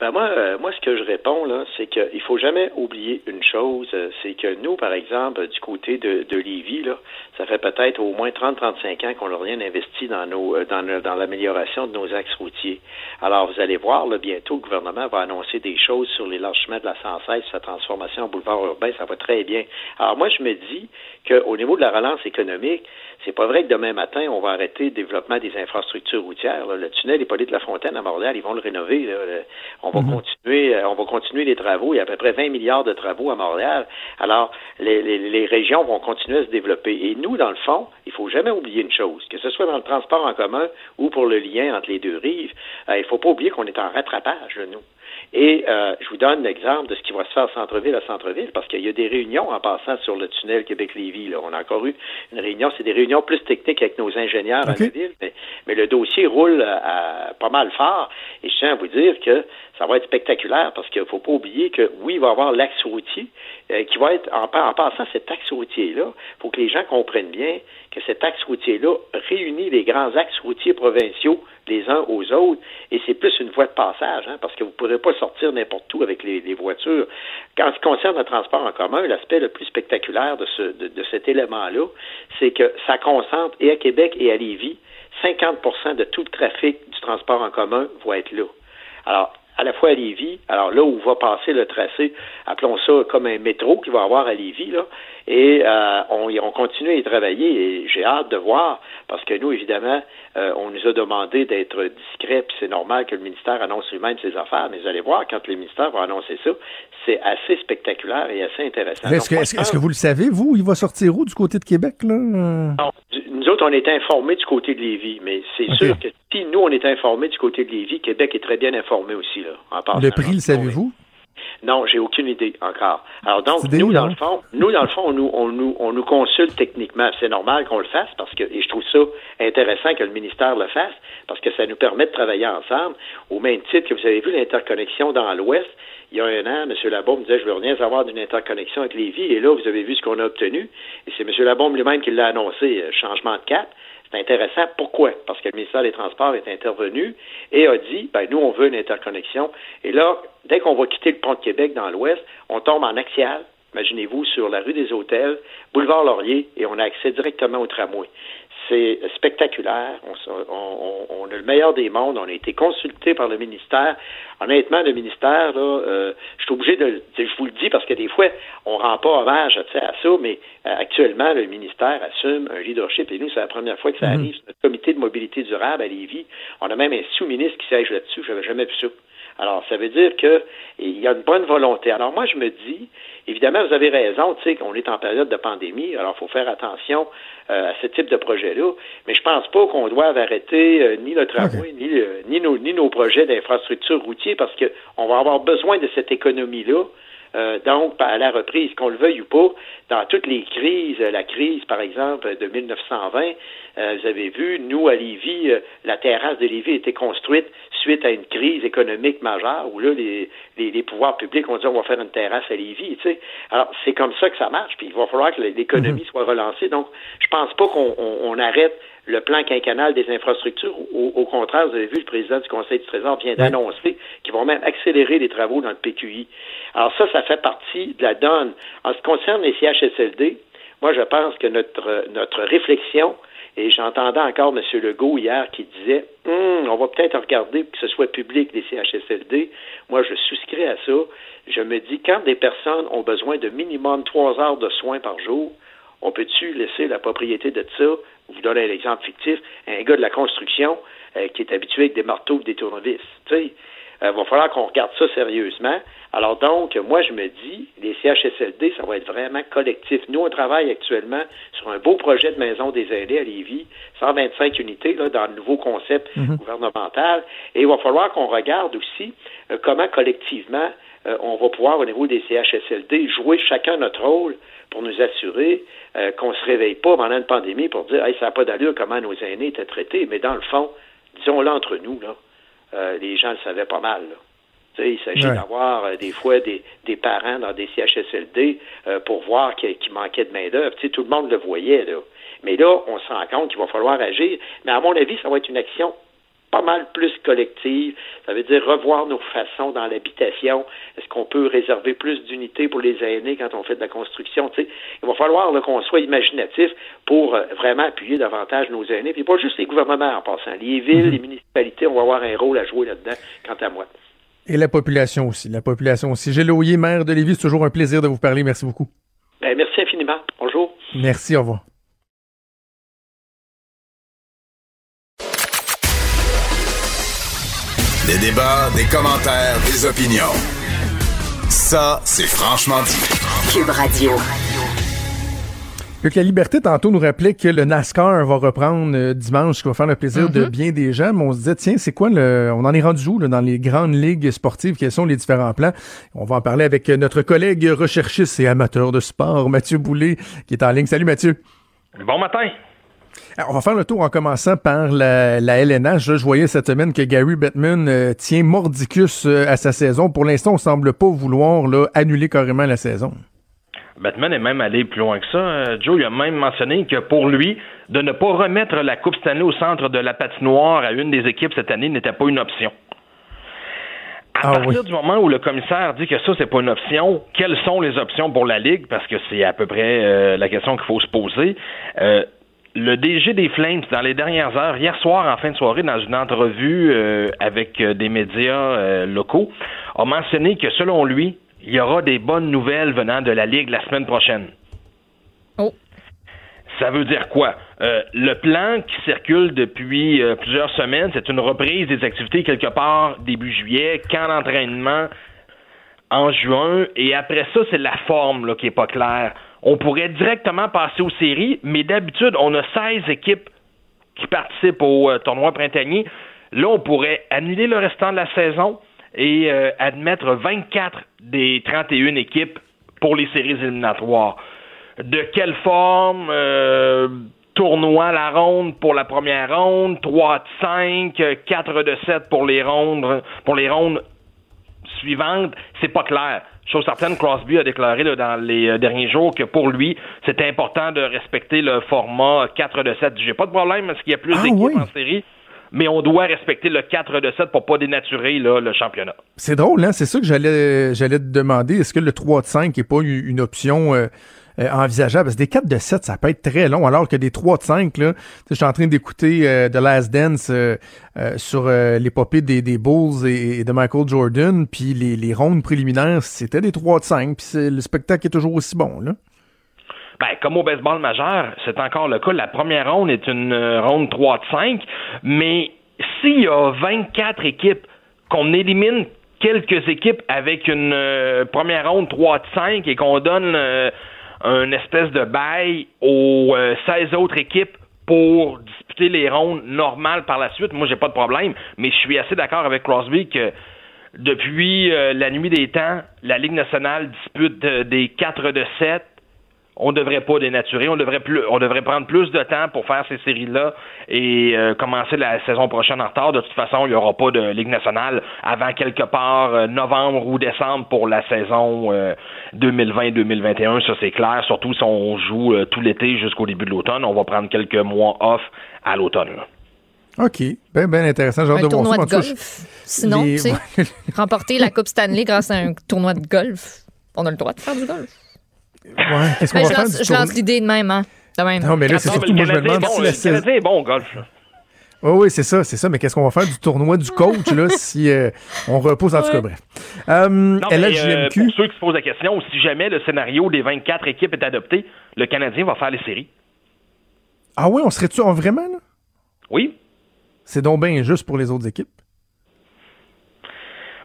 Ben moi, euh, moi, ce que je réponds là, c'est qu'il faut jamais oublier une chose, c'est que nous, par exemple, du côté de, de Lévis, là, ça fait peut-être au moins 30-35 ans qu'on n'a rien investi dans nos euh, dans, dans l'amélioration de nos axes routiers. Alors, vous allez voir, là, bientôt, le gouvernement va annoncer des choses sur l'élargissement de la 116, sa transformation en boulevard urbain, ça va très bien. Alors, moi, je me dis qu'au niveau de la relance économique, c'est pas vrai que demain matin, on va arrêter le développement des infrastructures routières. là. Le tunnel Hippolyte Lafontaine à Montréal, ils vont le rénover. là. Le- On va continuer, euh, on va continuer les travaux. Il y a à peu près 20 milliards de travaux à Montréal. Alors, les, les- les régions vont continuer à se développer. Et nous, dans le fond, il faut jamais oublier une chose, que ce soit dans le transport en commun ou pour le lien entre les deux rives, euh, il faut pas oublier qu'on est en rattrapage, nous. Et euh, je vous donne l'exemple de ce qui va se faire centre-ville à centre-ville, parce qu'il y a des réunions en passant sur le tunnel Québec-Lévis. là. On a encore eu une réunion, c'est des réunions plus techniques avec nos ingénieurs à la ville, mais, mais le dossier roule euh, à- pas mal fort. Et je tiens à vous dire que ça va être spectaculaire, parce qu'il ne faut pas oublier que oui, il va y avoir l'axe routier, euh, qui va être, en, en passant cet axe routier-là, il faut que les gens comprennent bien que cet axe routier-là réunit les grands axes routiers provinciaux les uns aux autres, et c'est plus une voie de passage, hein, parce que vous ne pourrez pas sortir n'importe où avec les, voitures. Quand ce qui concerne le transport en commun, l'aspect le plus spectaculaire de, ce, de, de cet élément-là, c'est que ça concentre, et à Québec et à Lévis, 50% de tout le trafic du transport en commun va être là. Alors, à la fois à Lévis, alors là où va passer le tracé, appelons ça comme un métro qu'il va avoir à Lévis, là, et euh, on, on continue à y travailler et j'ai hâte de voir, parce que nous, évidemment, euh, on nous a demandé d'être discret, puis c'est normal que le ministère annonce lui-même ses affaires, mais vous allez voir, quand le ministère va annoncer ça, c'est assez spectaculaire et assez intéressant. Est-ce que, vous le savez, vous? Il va sortir où du côté de Québec, là? Non, nous autres, on est informés du côté de Lévis, mais c'est sûr que si nous, on est informés du côté de Lévis, Québec est très bien informé aussi, là, en. Le prix, le savez-vous? Non, j'ai aucune idée encore. Alors donc, nous, dans le fond, nous, dans le fond, on nous, on nous, on nous consulte techniquement. C'est normal qu'on le fasse parce que, et je trouve ça intéressant que le ministère le fasse parce que ça nous permet de travailler ensemble. Au même titre que vous avez vu l'interconnexion dans l'Ouest, il y a un an, M. Labaume me disait, je veux rien savoir d'une interconnexion avec Lévis. Et là, vous avez vu ce qu'on a obtenu. Et c'est M. Labaume lui-même qui l'a annoncé, euh, changement de cap. C'est intéressant. Pourquoi? Parce que le ministère des Transports est intervenu et a dit, ben, nous, on veut une interconnexion. Et là, dès qu'on va quitter le pont de Québec dans l'ouest, on tombe en axial, imaginez-vous, sur la rue des Hôtels, boulevard Laurier, et on a accès directement au tramway. C'est spectaculaire. On, a le meilleur des mondes. On a été consulté par le ministère. Honnêtement, le ministère, là, euh, je suis obligé de, le- je vous le dis parce que des fois, on rend pas hommage à ça, mais euh, actuellement, le ministère assume un leadership. Et nous, c'est la première fois que ça arrive. C'est notre comité de mobilité durable à Lévis. On a même un sous-ministre qui siège là-dessus. J'avais jamais vu ça. Alors, ça veut dire que il y a une bonne volonté. Alors, moi, je me dis, évidemment, vous avez raison, tu sais, qu'on est en période de pandémie, alors il faut faire attention euh, à ce type de projet-là. Mais je pense pas qu'on doive arrêter euh, ni le tramway, ni, le- ni, nos, ni nos projets d'infrastructure routier, parce qu'on va avoir besoin de cette économie-là Euh, donc, à la reprise, qu'on le veuille ou pas, dans toutes les crises, la crise, par exemple, de 1920, euh, vous avez vu, nous, à Lévis, euh, la terrasse de Lévis a été construite suite à une crise économique majeure où là, les, les, pouvoirs publics ont dit on va faire une terrasse à Lévis. Tu sais. Alors, c'est comme ça que ça marche, puis il va falloir que l'économie mhm. soit relancée. Donc, je pense pas qu'on arrête le plan quinquennal des infrastructures. Au, contraire, vous avez vu, le président du Conseil du Trésor vient d'annoncer qu'ils vont même accélérer les travaux dans le PQI. Alors ça, ça fait partie de la donne. En ce qui concerne les CHSLD, moi, je pense que notre, notre réflexion, et j'entendais encore M. Legault hier qui disait hum, on va peut-être regarder que ce soit public les CHSLD. Moi, je souscris à ça. Je me dis, quand des personnes ont besoin de minimum trois heures de soins par jour, on peut-tu laisser la propriété de ça vous donner un exemple fictif, un gars de la construction euh, qui est habitué avec des marteaux ou des tournevis. Tu sais, il euh, va falloir qu'on regarde ça sérieusement. Alors donc, moi, je me dis, les CHSLD, ça va être vraiment collectif. Nous, on travaille actuellement sur un beau projet de maison des aînés à Lévis, 125 unités là, dans le nouveau concept mhm. gouvernemental. Et il va falloir qu'on regarde aussi euh, comment collectivement on va pouvoir, au niveau des CHSLD, jouer chacun notre rôle pour nous assurer euh, qu'on ne se réveille pas pendant une pandémie pour dire hey, ça n'a pas d'allure comment nos aînés étaient traités. Mais dans le fond, disons-le entre nous, là, euh, les gens le savaient pas mal. Il s'agit d'avoir euh, des fois des, des, parents dans des CHSLD pour voir qu'il manquait de main-d'œuvre. Tout le monde le voyait. Là. Mais là, on se rend compte qu'il va falloir agir. Mais à mon avis, ça va être une action pas mal plus collective. Ça veut dire revoir nos façons dans l'habitation. Est-ce qu'on peut réserver plus d'unités pour les aînés quand on fait de la construction? il va falloir qu'on soit imaginatif pour euh, vraiment appuyer davantage nos aînés. Puis pas juste les gouvernements en passant. Les villes, mhm. les municipalités, on va avoir un rôle à jouer là-dedans, quant à moi. Et la population aussi. La population aussi. Gilles maire de Lévis, c'est toujours un plaisir de vous parler. Merci beaucoup. Ben, merci infiniment. Bonjour. Merci, au revoir. Des débats, des commentaires, des opinions. Ça, c'est franchement dit. Cube Radio. Que la liberté, tantôt, nous rappelait que le NASCAR va reprendre euh, dimanche, ce qui va faire le plaisir de mm-hmm. bien des gens. Mais on se disait, tiens, c'est quoi le. On en est rendu où dans les grandes ligues sportives? Quels sont les différents plans? On va en parler avec notre collègue recherchiste et amateur de sport, Mathieu Boulay, qui est en ligne. Salut Mathieu. Bon matin. On va faire le tour en commençant par la, la LNH. Je voyais cette semaine que Gary Bettman euh, tient mordicus euh, à sa saison. Pour l'instant, on semble pas vouloir là, annuler carrément la saison. Bettman est même allé plus loin que ça. Euh, Joe il a même mentionné que pour lui, de ne pas remettre la Coupe Stanley au centre de la patinoire à une des équipes cette année n'était pas une option. À ah partir du moment où le commissaire dit que ça, c'est pas une option, quelles sont les options pour la Ligue? Parce que c'est à peu près la question qu'il faut se poser le DG des Flames, dans les dernières heures, hier soir, en fin de soirée, dans une entrevue euh, avec euh, des médias euh, locaux, a mentionné que selon lui, il y aura des bonnes nouvelles venant de la Ligue la semaine prochaine. Oh. Ça veut dire quoi? le plan qui circule depuis plusieurs semaines, c'est une reprise des activités quelque part début juillet, camp d'entraînement en juin, et après ça, c'est la forme là, qui n'est pas claire on pourrait directement passer aux séries, mais d'habitude, on a 16 équipes qui participent au euh, tournoi printanier. Là, on pourrait annuler le restant de la saison et euh, admettre 24 des 31 équipes pour les séries éliminatoires. De quelle forme euh, tournoi la ronde pour la première ronde, 3 de 5, 4 de 7 pour les rondes pour les rondes suivantes, c'est pas clair. Chose certaine, Crosby a déclaré dans les euh, derniers jours que pour lui, c'était important de respecter le format 4 de 7. J'ai pas de problème parce qu'il y a plus ah d'équipes en série mais on doit respecter le 4 de 7 pour pas dénaturer le championnat. C'est drôle, hein? C'est ça que j'allais j'allais te demander. Est-ce que le 3 de 5 n'est pas une option euh, euh, envisageable. Parce que des 4 de 7, ça peut être très long, alors que des 3 de 5, là, je suis en train d'écouter euh, The Last Dance euh, sur l'épopée des, des Bulls et, de Michael Jordan, puis les, les rondes préliminaires, c'était des 3 de 5, puis le spectacle est toujours aussi bon, là. Ben, comme au baseball majeur, c'est encore le cas. La première ronde est une ronde 3 de 5, mais s'il y a 24 équipes, qu'on élimine quelques équipes avec une première ronde 3 de 5 et qu'on donne un espèce de bail aux 16 euh, autres équipes pour disputer les rondes normales par la suite. Moi, j'ai pas de problème, mais je suis assez d'accord avec Crosby que depuis euh, la nuit des temps, la Ligue nationale dispute euh, des 4 de 7. On ne devrait pas dénaturer, on devrait plus, on devrait prendre plus de temps pour faire ces séries-là et euh, commencer la saison prochaine en retard. De toute façon, il n'y aura pas de Ligue nationale avant quelque part novembre ou décembre pour la saison 2020-2021. Ça, c'est clair. Surtout si on joue tout l'été jusqu'au début de l'automne. On va prendre quelques mois off à l'automne. OK. Bien, bien intéressant. Genre un de tournoi de golf. Sinon, tu sais, remporter la Coupe Stanley grâce à un tournoi de golf, on a le droit de faire du golf. Ouais, qu'est-ce qu'on Ben, va je faire? je lance l'idée de même, hein. De même. Non, mais là, c'est surtout, moi, je me le Canadien demande est bon, si le la saison. Canadien est bon au golf. là. Oui, c'est ça, c'est ça. Mais qu'est-ce qu'on va faire du tournoi du coach, là, si euh, on repose en tout cas, bref. Euh, Non, mais, euh, LHJMQ. pour ceux qui se posent la question, si jamais le scénario des 24 équipes est adopté, le Canadien va faire les séries. Ah oui, on serait-tu en vraiment, là? Oui. C'est donc bien injuste pour les autres équipes?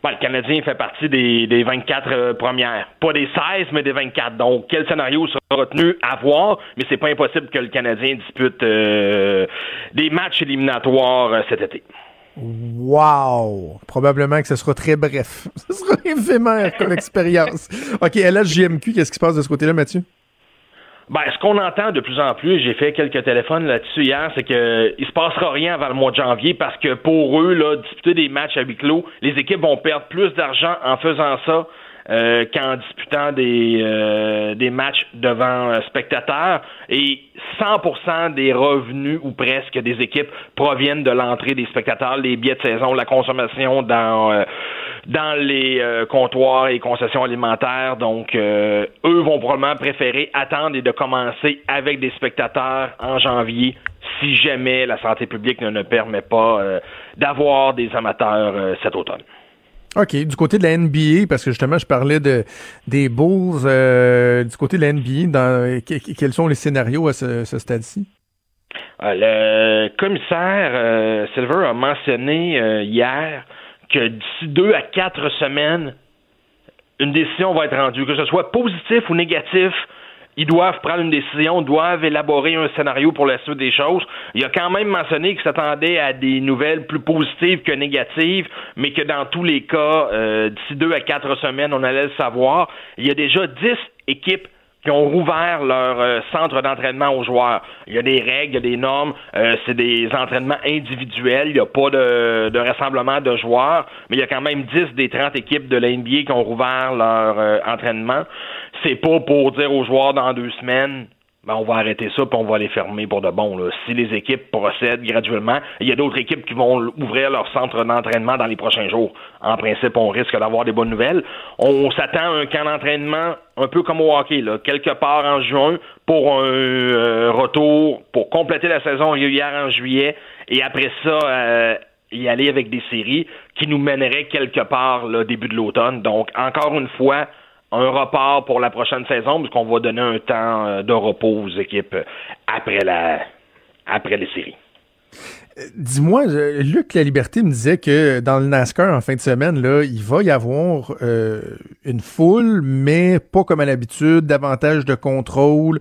Ben, le Canadien fait partie des, des 24 euh, premières. Pas des 16, mais des 24. Donc, quel scénario sera retenu à voir, mais c'est pas impossible que le Canadien dispute euh, des matchs éliminatoires euh, cet été. Wow! Probablement que ce sera très bref. Ce sera éphémère comme expérience. OK, LHJMQ, qu'est-ce qui se passe de ce côté-là, Mathieu? Ben, ce qu'on entend de plus en plus, j'ai fait quelques téléphones là-dessus hier, c'est que il se passera rien avant le mois de janvier parce que pour eux, là, disputer des matchs à huis clos, les équipes vont perdre plus d'argent en faisant ça euh, qu'en disputant des, euh, des matchs devant euh, spectateurs. Et 100% des revenus ou presque des équipes proviennent de l'entrée des spectateurs, les billets de saison, la consommation dans euh, dans les euh, comptoirs et concessions alimentaires. Donc, euh, eux vont probablement préférer attendre et de commencer avec des spectateurs en janvier si jamais la santé publique ne, ne permet pas euh, d'avoir des amateurs euh, cet automne. OK, du côté de la NBA, parce que justement, je parlais de des Bulls, euh, du côté de la NBA, dans, que- quels sont les scénarios à ce, ce stade-ci? Le commissaire euh, Silver a mentionné euh, hier que d'ici deux à quatre semaines, une décision va être rendue, que ce soit positif ou négatif. Ils doivent prendre une décision, doivent élaborer un scénario pour la suite des choses. Il a quand même mentionné qu'il s'attendait à des nouvelles plus positives que négatives, mais que dans tous les cas, euh, d'ici deux à quatre semaines, on allait le savoir. Il y a déjà dix équipes qui ont rouvert leur euh, centre d'entraînement aux joueurs. Il y a des règles, il y a des normes, euh, c'est des entraînements individuels, il n'y a pas de, de rassemblement de joueurs, mais il y a quand même 10 des 30 équipes de la NBA qui ont rouvert leur euh, entraînement. C'est pas pour dire aux joueurs dans deux semaines, ben, on va arrêter ça puis on va les fermer pour de bon. Là. Si les équipes procèdent graduellement, il y a d'autres équipes qui vont ouvrir leur centre d'entraînement dans les prochains jours. En principe, on risque d'avoir des bonnes nouvelles. On s'attend à un camp d'entraînement un peu comme au hockey, quelque part en juin pour un euh, retour, pour compléter la saison régulière en juillet et après ça, euh, y aller avec des séries qui nous mèneraient quelque part là, début de l'automne. Donc, encore une fois, un report pour la prochaine saison, puisqu'on va donner un temps euh, de repos aux équipes euh, après la après les séries. Dis-moi, Luc La Liberté me disait que dans le NASCAR en fin de semaine, là, il va y avoir euh, une foule, mais pas comme à l'habitude, davantage de contrôle.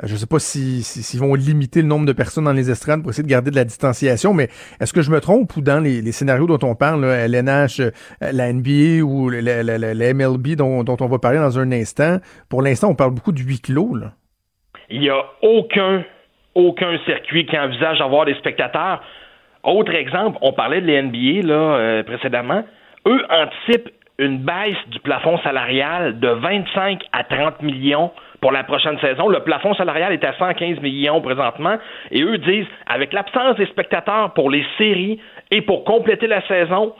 Euh, je sais pas si- si- s'ils vont limiter le nombre de personnes dans les estrades pour essayer de garder de la distanciation, mais est-ce que je me trompe ou dans les, les scénarios dont on parle, là, LNH, euh, la NBA ou la, la- la- la MLB dont, dont on va parler dans un instant, pour l'instant, on parle beaucoup de huis clos. Là. Il n'y a aucun aucun circuit qui envisage d'avoir des spectateurs. Autre exemple, on parlait de l'NBA euh, précédemment. Eux anticipent une baisse du plafond salarial de 25 à 30 millions pour la prochaine saison. Le plafond salarial est à 115 millions présentement. Et eux disent, avec l'absence des spectateurs pour les séries et pour compléter la saison,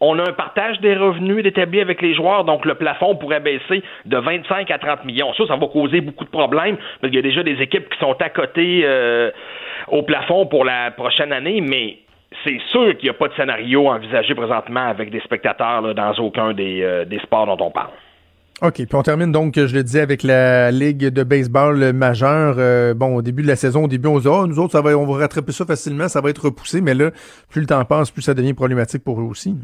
on a un partage des revenus d'établi avec les joueurs, donc le plafond pourrait baisser de 25 à 30 millions. Ça, ça va causer beaucoup de problèmes, parce qu'il y a déjà des équipes qui sont à côté euh, au plafond pour la prochaine année, mais c'est sûr qu'il n'y a pas de scénario envisagé présentement avec des spectateurs dans aucun des, euh, des sports dont on parle. OK, puis on termine donc, je le disais, avec la Ligue de baseball majeure. Euh, bon, au début de la saison, au début, on se dit, ah, nous autres, ça va, on va rattraper ça facilement, ça va être repoussé, mais là, plus le temps passe, plus ça devient problématique pour eux aussi.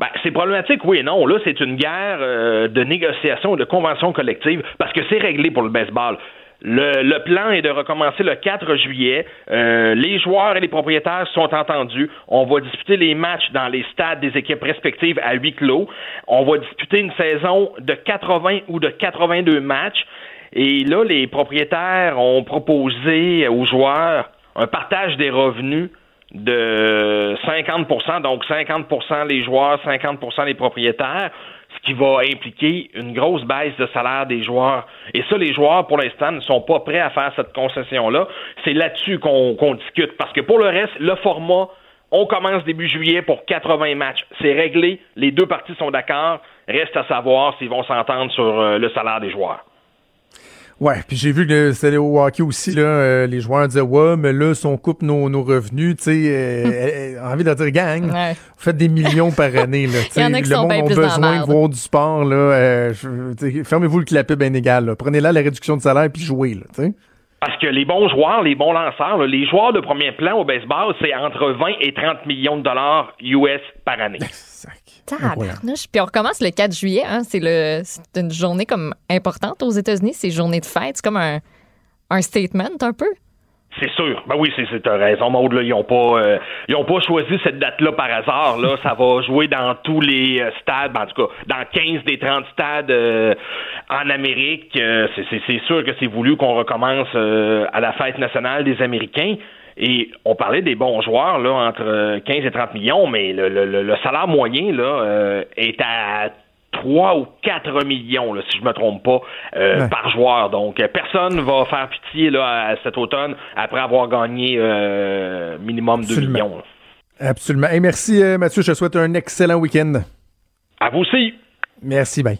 Ben, c'est problématique, oui et non. Là, c'est une guerre euh, de négociation de convention collective parce que c'est réglé pour le baseball. Le, le, plan est de recommencer le 4 juillet. Euh, les joueurs et les propriétaires sont entendus. On va disputer les matchs dans les stades des équipes respectives à huis clos. On va disputer une saison de 80 ou de 82 matchs. Et là, les propriétaires ont proposé aux joueurs un partage des revenus de 50% donc 50% les joueurs, 50% les propriétaires ce qui va impliquer une grosse baisse de salaire des joueurs. Et ça, les joueurs, pour l'instant, ne sont pas prêts à faire cette concession-là. C'est là-dessus qu'on discute. Parce que pour le reste, le format, on commence début juillet pour 80 matchs. C'est réglé. Les deux parties sont d'accord. Reste à savoir s'ils vont s'entendre sur euh, le salaire des joueurs. Ouais, puis j'ai vu que c'était au hockey aussi, là, euh, les joueurs disaient Ouais, mais là, si on coupe nos, nos revenus, tu sais, euh, envie de dire gang, ouais. faites des millions par année. Là, Il y en a qui le sont monde bien a plus besoin de voir du sport. Là, euh, fermez-vous le clapet bien égal. Prenez là la réduction de salaire puis jouez. Là, sais. Parce que les bons joueurs, les bons lanceurs, là, les joueurs de premier plan au baseball, c'est entre 20 et 30 millions de dollars US par année. Tabarnouche. Puis on recommence le 4 juillet. Hein, c'est, le, c'est une journée comme importante aux États-Unis. C'est journée de fête. C'est comme un, un statement un peu. C'est sûr. Ben oui, c'est, c'est t'as raison, Maud. Là, ils n'ont pas, euh, ils ont pas choisi cette date-là par hasard. Là, ça va jouer dans tous les euh, stades, en tout cas, dans 15 des 30 stades euh, en Amérique. Euh, c'est, c'est, c'est sûr que c'est voulu qu'on recommence euh, à la fête nationale des Américains. Et on parlait des bons joueurs là entre 15 et 30 millions, mais le, le, le salaire moyen là euh, est à 3 ou 4 millions, là, si je me trompe pas, euh, ouais. par joueur. Donc, personne va faire pitié là, cet automne après avoir gagné euh, minimum 2 Absolument. millions. Là. Absolument. Et merci, euh, Mathieu. Je te souhaite un excellent week-end. À vous aussi. Merci, bye.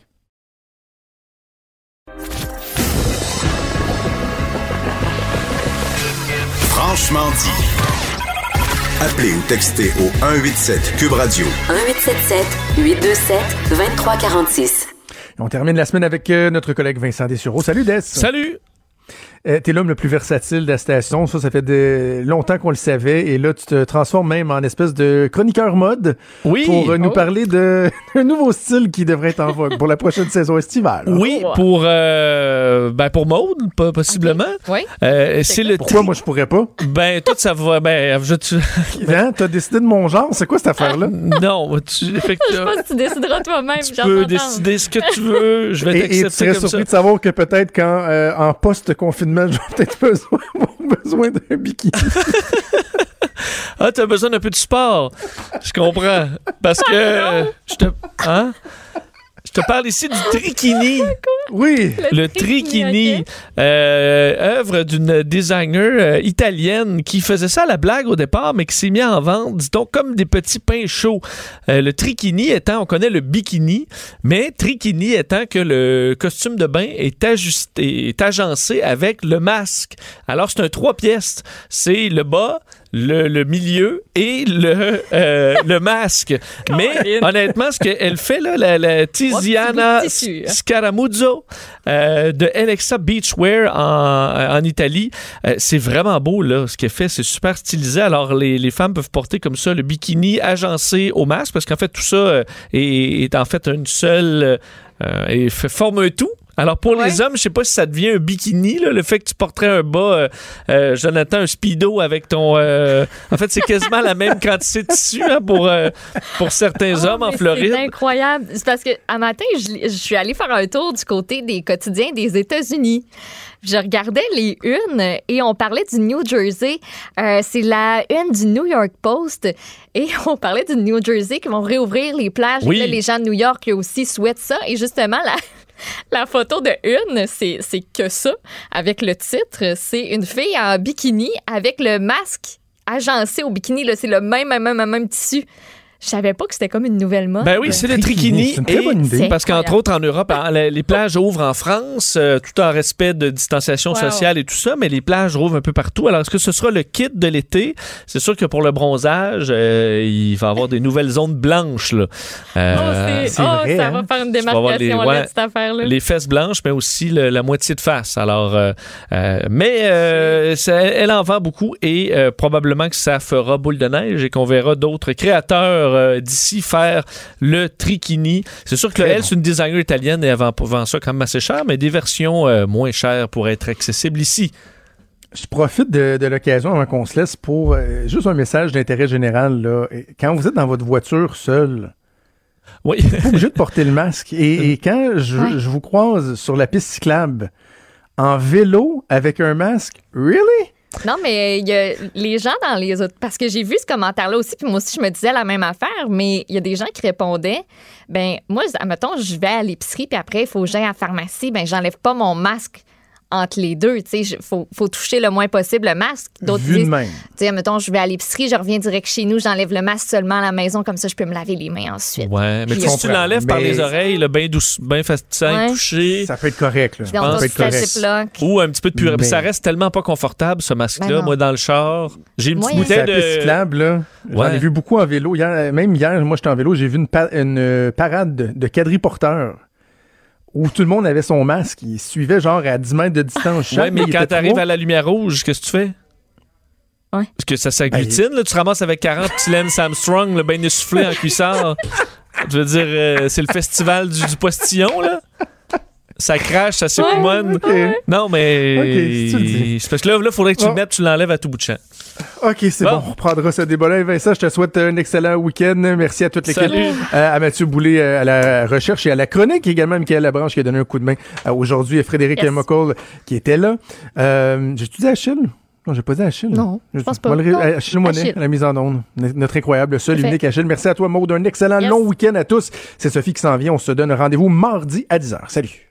Franchement dit. Appelez ou textez au 187 Cube Radio. 1877 827 2346. On termine la semaine avec euh, notre collègue Vincent Dessureau. Salut Des. Salut. Euh, T'es l'homme le plus versatile de la station. Ça, ça fait de longtemps qu'on le savait. Et là, tu te transformes même en espèce de chroniqueur mode oui. pour euh, nous oh. parler d'un nouveau style qui devrait être en vogue pour la prochaine saison estivale. Oui, pour euh, ben pour Maude, possiblement. Okay. Oui. Euh, c'est le Pourquoi moi je pourrais pas? Ben tout ça va. Ben je. Tu... Hein? T'as décidé de mon genre? C'est quoi cette affaire-là? non, tu. je pense que tu décideras toi-même. Tu peux décider ce que tu veux. Je vais t'accepter Et tu serais comme surpris ça. de savoir que peut-être quand euh, en post-confinement, j'aurais peut-être besoin, besoin d'un bikini. ah, t'as besoin d'un peu de sport. Je comprends. Parce que euh, je te. Hein? Je te parle ici du trikini. Oui. Le, okay. euh, œuvre d'une designer euh, italienne qui faisait ça à la blague au départ, mais qui s'est mis en vente, disons, comme des petits pains chauds. Euh, le trikini étant, on connaît le bikini, mais trikini étant que le costume de bain est ajusté, est agencé avec le masque. Alors, c'est un trois pièces. C'est le bas, le, le, milieu et le, euh, le masque. Mais honnêtement, ce qu'elle fait, là, la, la Tiziana Scaramuzzo euh, de Alexa Beachwear en, en Italie, euh, c'est vraiment beau, là, ce qu'elle fait. C'est super stylisé. Alors, les, les, femmes peuvent porter comme ça le bikini agencé au masque parce qu'en fait, tout ça est, est, en fait une seule... et forme un tout. Alors pour ouais. les hommes, je sais pas si ça devient un bikini, là, le fait que tu porterais un bas, euh, euh, Jonathan, un speedo avec ton... Euh, en fait, c'est quasiment la même quantité de tissu hein, pour, pour certains oh, hommes en Floride. C'est incroyable. C'est parce que à matin, je, je suis allée faire un tour du côté des quotidiens des États-Unis je regardais les unes et on parlait du New Jersey. Euh, c'est la une du New York Post et on parlait du New Jersey qui vont réouvrir les plages. Oui. Et là, les gens de New York aussi souhaitent ça. Et justement, la, la photo de une, c'est, que ça, avec le titre. C'est une fille en bikini avec le masque agencé au bikini. C'est le même, même, même, même tissu. Je savais pas que c'était comme une nouvelle mode. Ben oui, c'est le trikini. C'est une très bonne idée. Parce qu'entre autres, en Europe, les plages ouvrent en France, euh, tout en respect de distanciation Wow. sociale et tout ça, mais les plages ouvrent un peu partout. Alors, est-ce que ce sera le kit de l'été? C'est sûr que pour le bronzage, euh, il va y avoir des nouvelles zones blanches. Là. Euh, oh, c'est oh, vrai, ça hein? va faire une démarcation les- là, ouais, de cette affaire-là. les fesses blanches, mais aussi le- la moitié de face. Alors, euh, euh, mais euh, ça- elle en vend beaucoup et euh, probablement que ça fera boule de neige et qu'on verra d'autres créateurs euh, d'ici faire le Trichini. C'est sûr que elle, bon. c'est une designer italienne et elle vend, vend ça quand même assez cher, mais des versions euh, moins chères pour être accessibles ici. Je profite de, de l'occasion avant qu'on se laisse pour euh, juste un message d'intérêt général. Là. Quand vous êtes dans votre voiture seul, Oui. pas obligé de porter le masque. Et, et quand je, Ouais. je vous croise sur la piste cyclable en vélo avec un masque, really? Non, mais il y a les gens dans les autres. Parce que j'ai vu ce commentaire-là aussi, puis moi aussi, je me disais la même affaire, mais il y a des gens qui répondaient ben moi, admettons, je vais à l'épicerie, puis après, il faut que j'aille à la pharmacie, ben j'enlève pas mon masque entre les deux. Tu sais, il faut, faut toucher le moins possible le masque. D'autres de disent, même. tu sais, mettons, je vais à l'épicerie, je reviens direct chez nous, j'enlève le masque seulement à la maison, comme ça, je peux me laver les mains ensuite. Ouais, mais Puis, tu- si tu l'enlèves par les oreilles, le bien douce, bien facile Ouais. toucher. Ça peut être correct. Là. Ça peut être correct. Ou un petit peu de purée. Mais- Ça reste tellement pas confortable, ce masque-là. Ben moi, dans le char, j'ai une petite bouteille de. cyclable, là, j'en Ouais. ai vu beaucoup en vélo. Hier, même hier, moi, j'étais en vélo, j'ai vu une, pa- une, euh, parade de, de quadriporteurs où tout le monde avait son masque. Ils suivaient genre à 10 mètres de distance chaque. Ouais, mais il quand t'arrives à la lumière rouge, qu'est-ce que tu fais? Ouais. Parce que ça s'agglutine, là. Tu ramasses avec 40 petits Lance Armstrong, le bien essoufflé en cuissard. Je veux dire, euh, c'est le festival du, du postillon, là. Ça crache, ça s'époumonne. OK. Non, mais. Ok, si tu le dis. c'est parce que là, il faudrait que tu Bon. le mettes, tu l'enlèves à tout bout de champ. OK, c'est Bon. bon. On reprendra ce débat-là. Vincent, je te souhaite un excellent week-end. Merci à toute l'équipe. Euh, à Mathieu Boulay euh, à la recherche et à la chronique. Également, Michael Labranche qui a donné un coup de main euh, aujourd'hui. Et Frédéric Yes. Qui était là. Euh, J'ai-tu dit Achille? Non, j'ai pas dit Achille. Non, je pense pas. Non. Achille Monet, Achille. à la mise en onde. Notre incroyable, seul unique Achille. Merci à toi, Maud. Un excellent Yes. long week-end à tous. C'est Sophie qui s'en vient. On se donne rendez-vous mardi à 10h. Salut.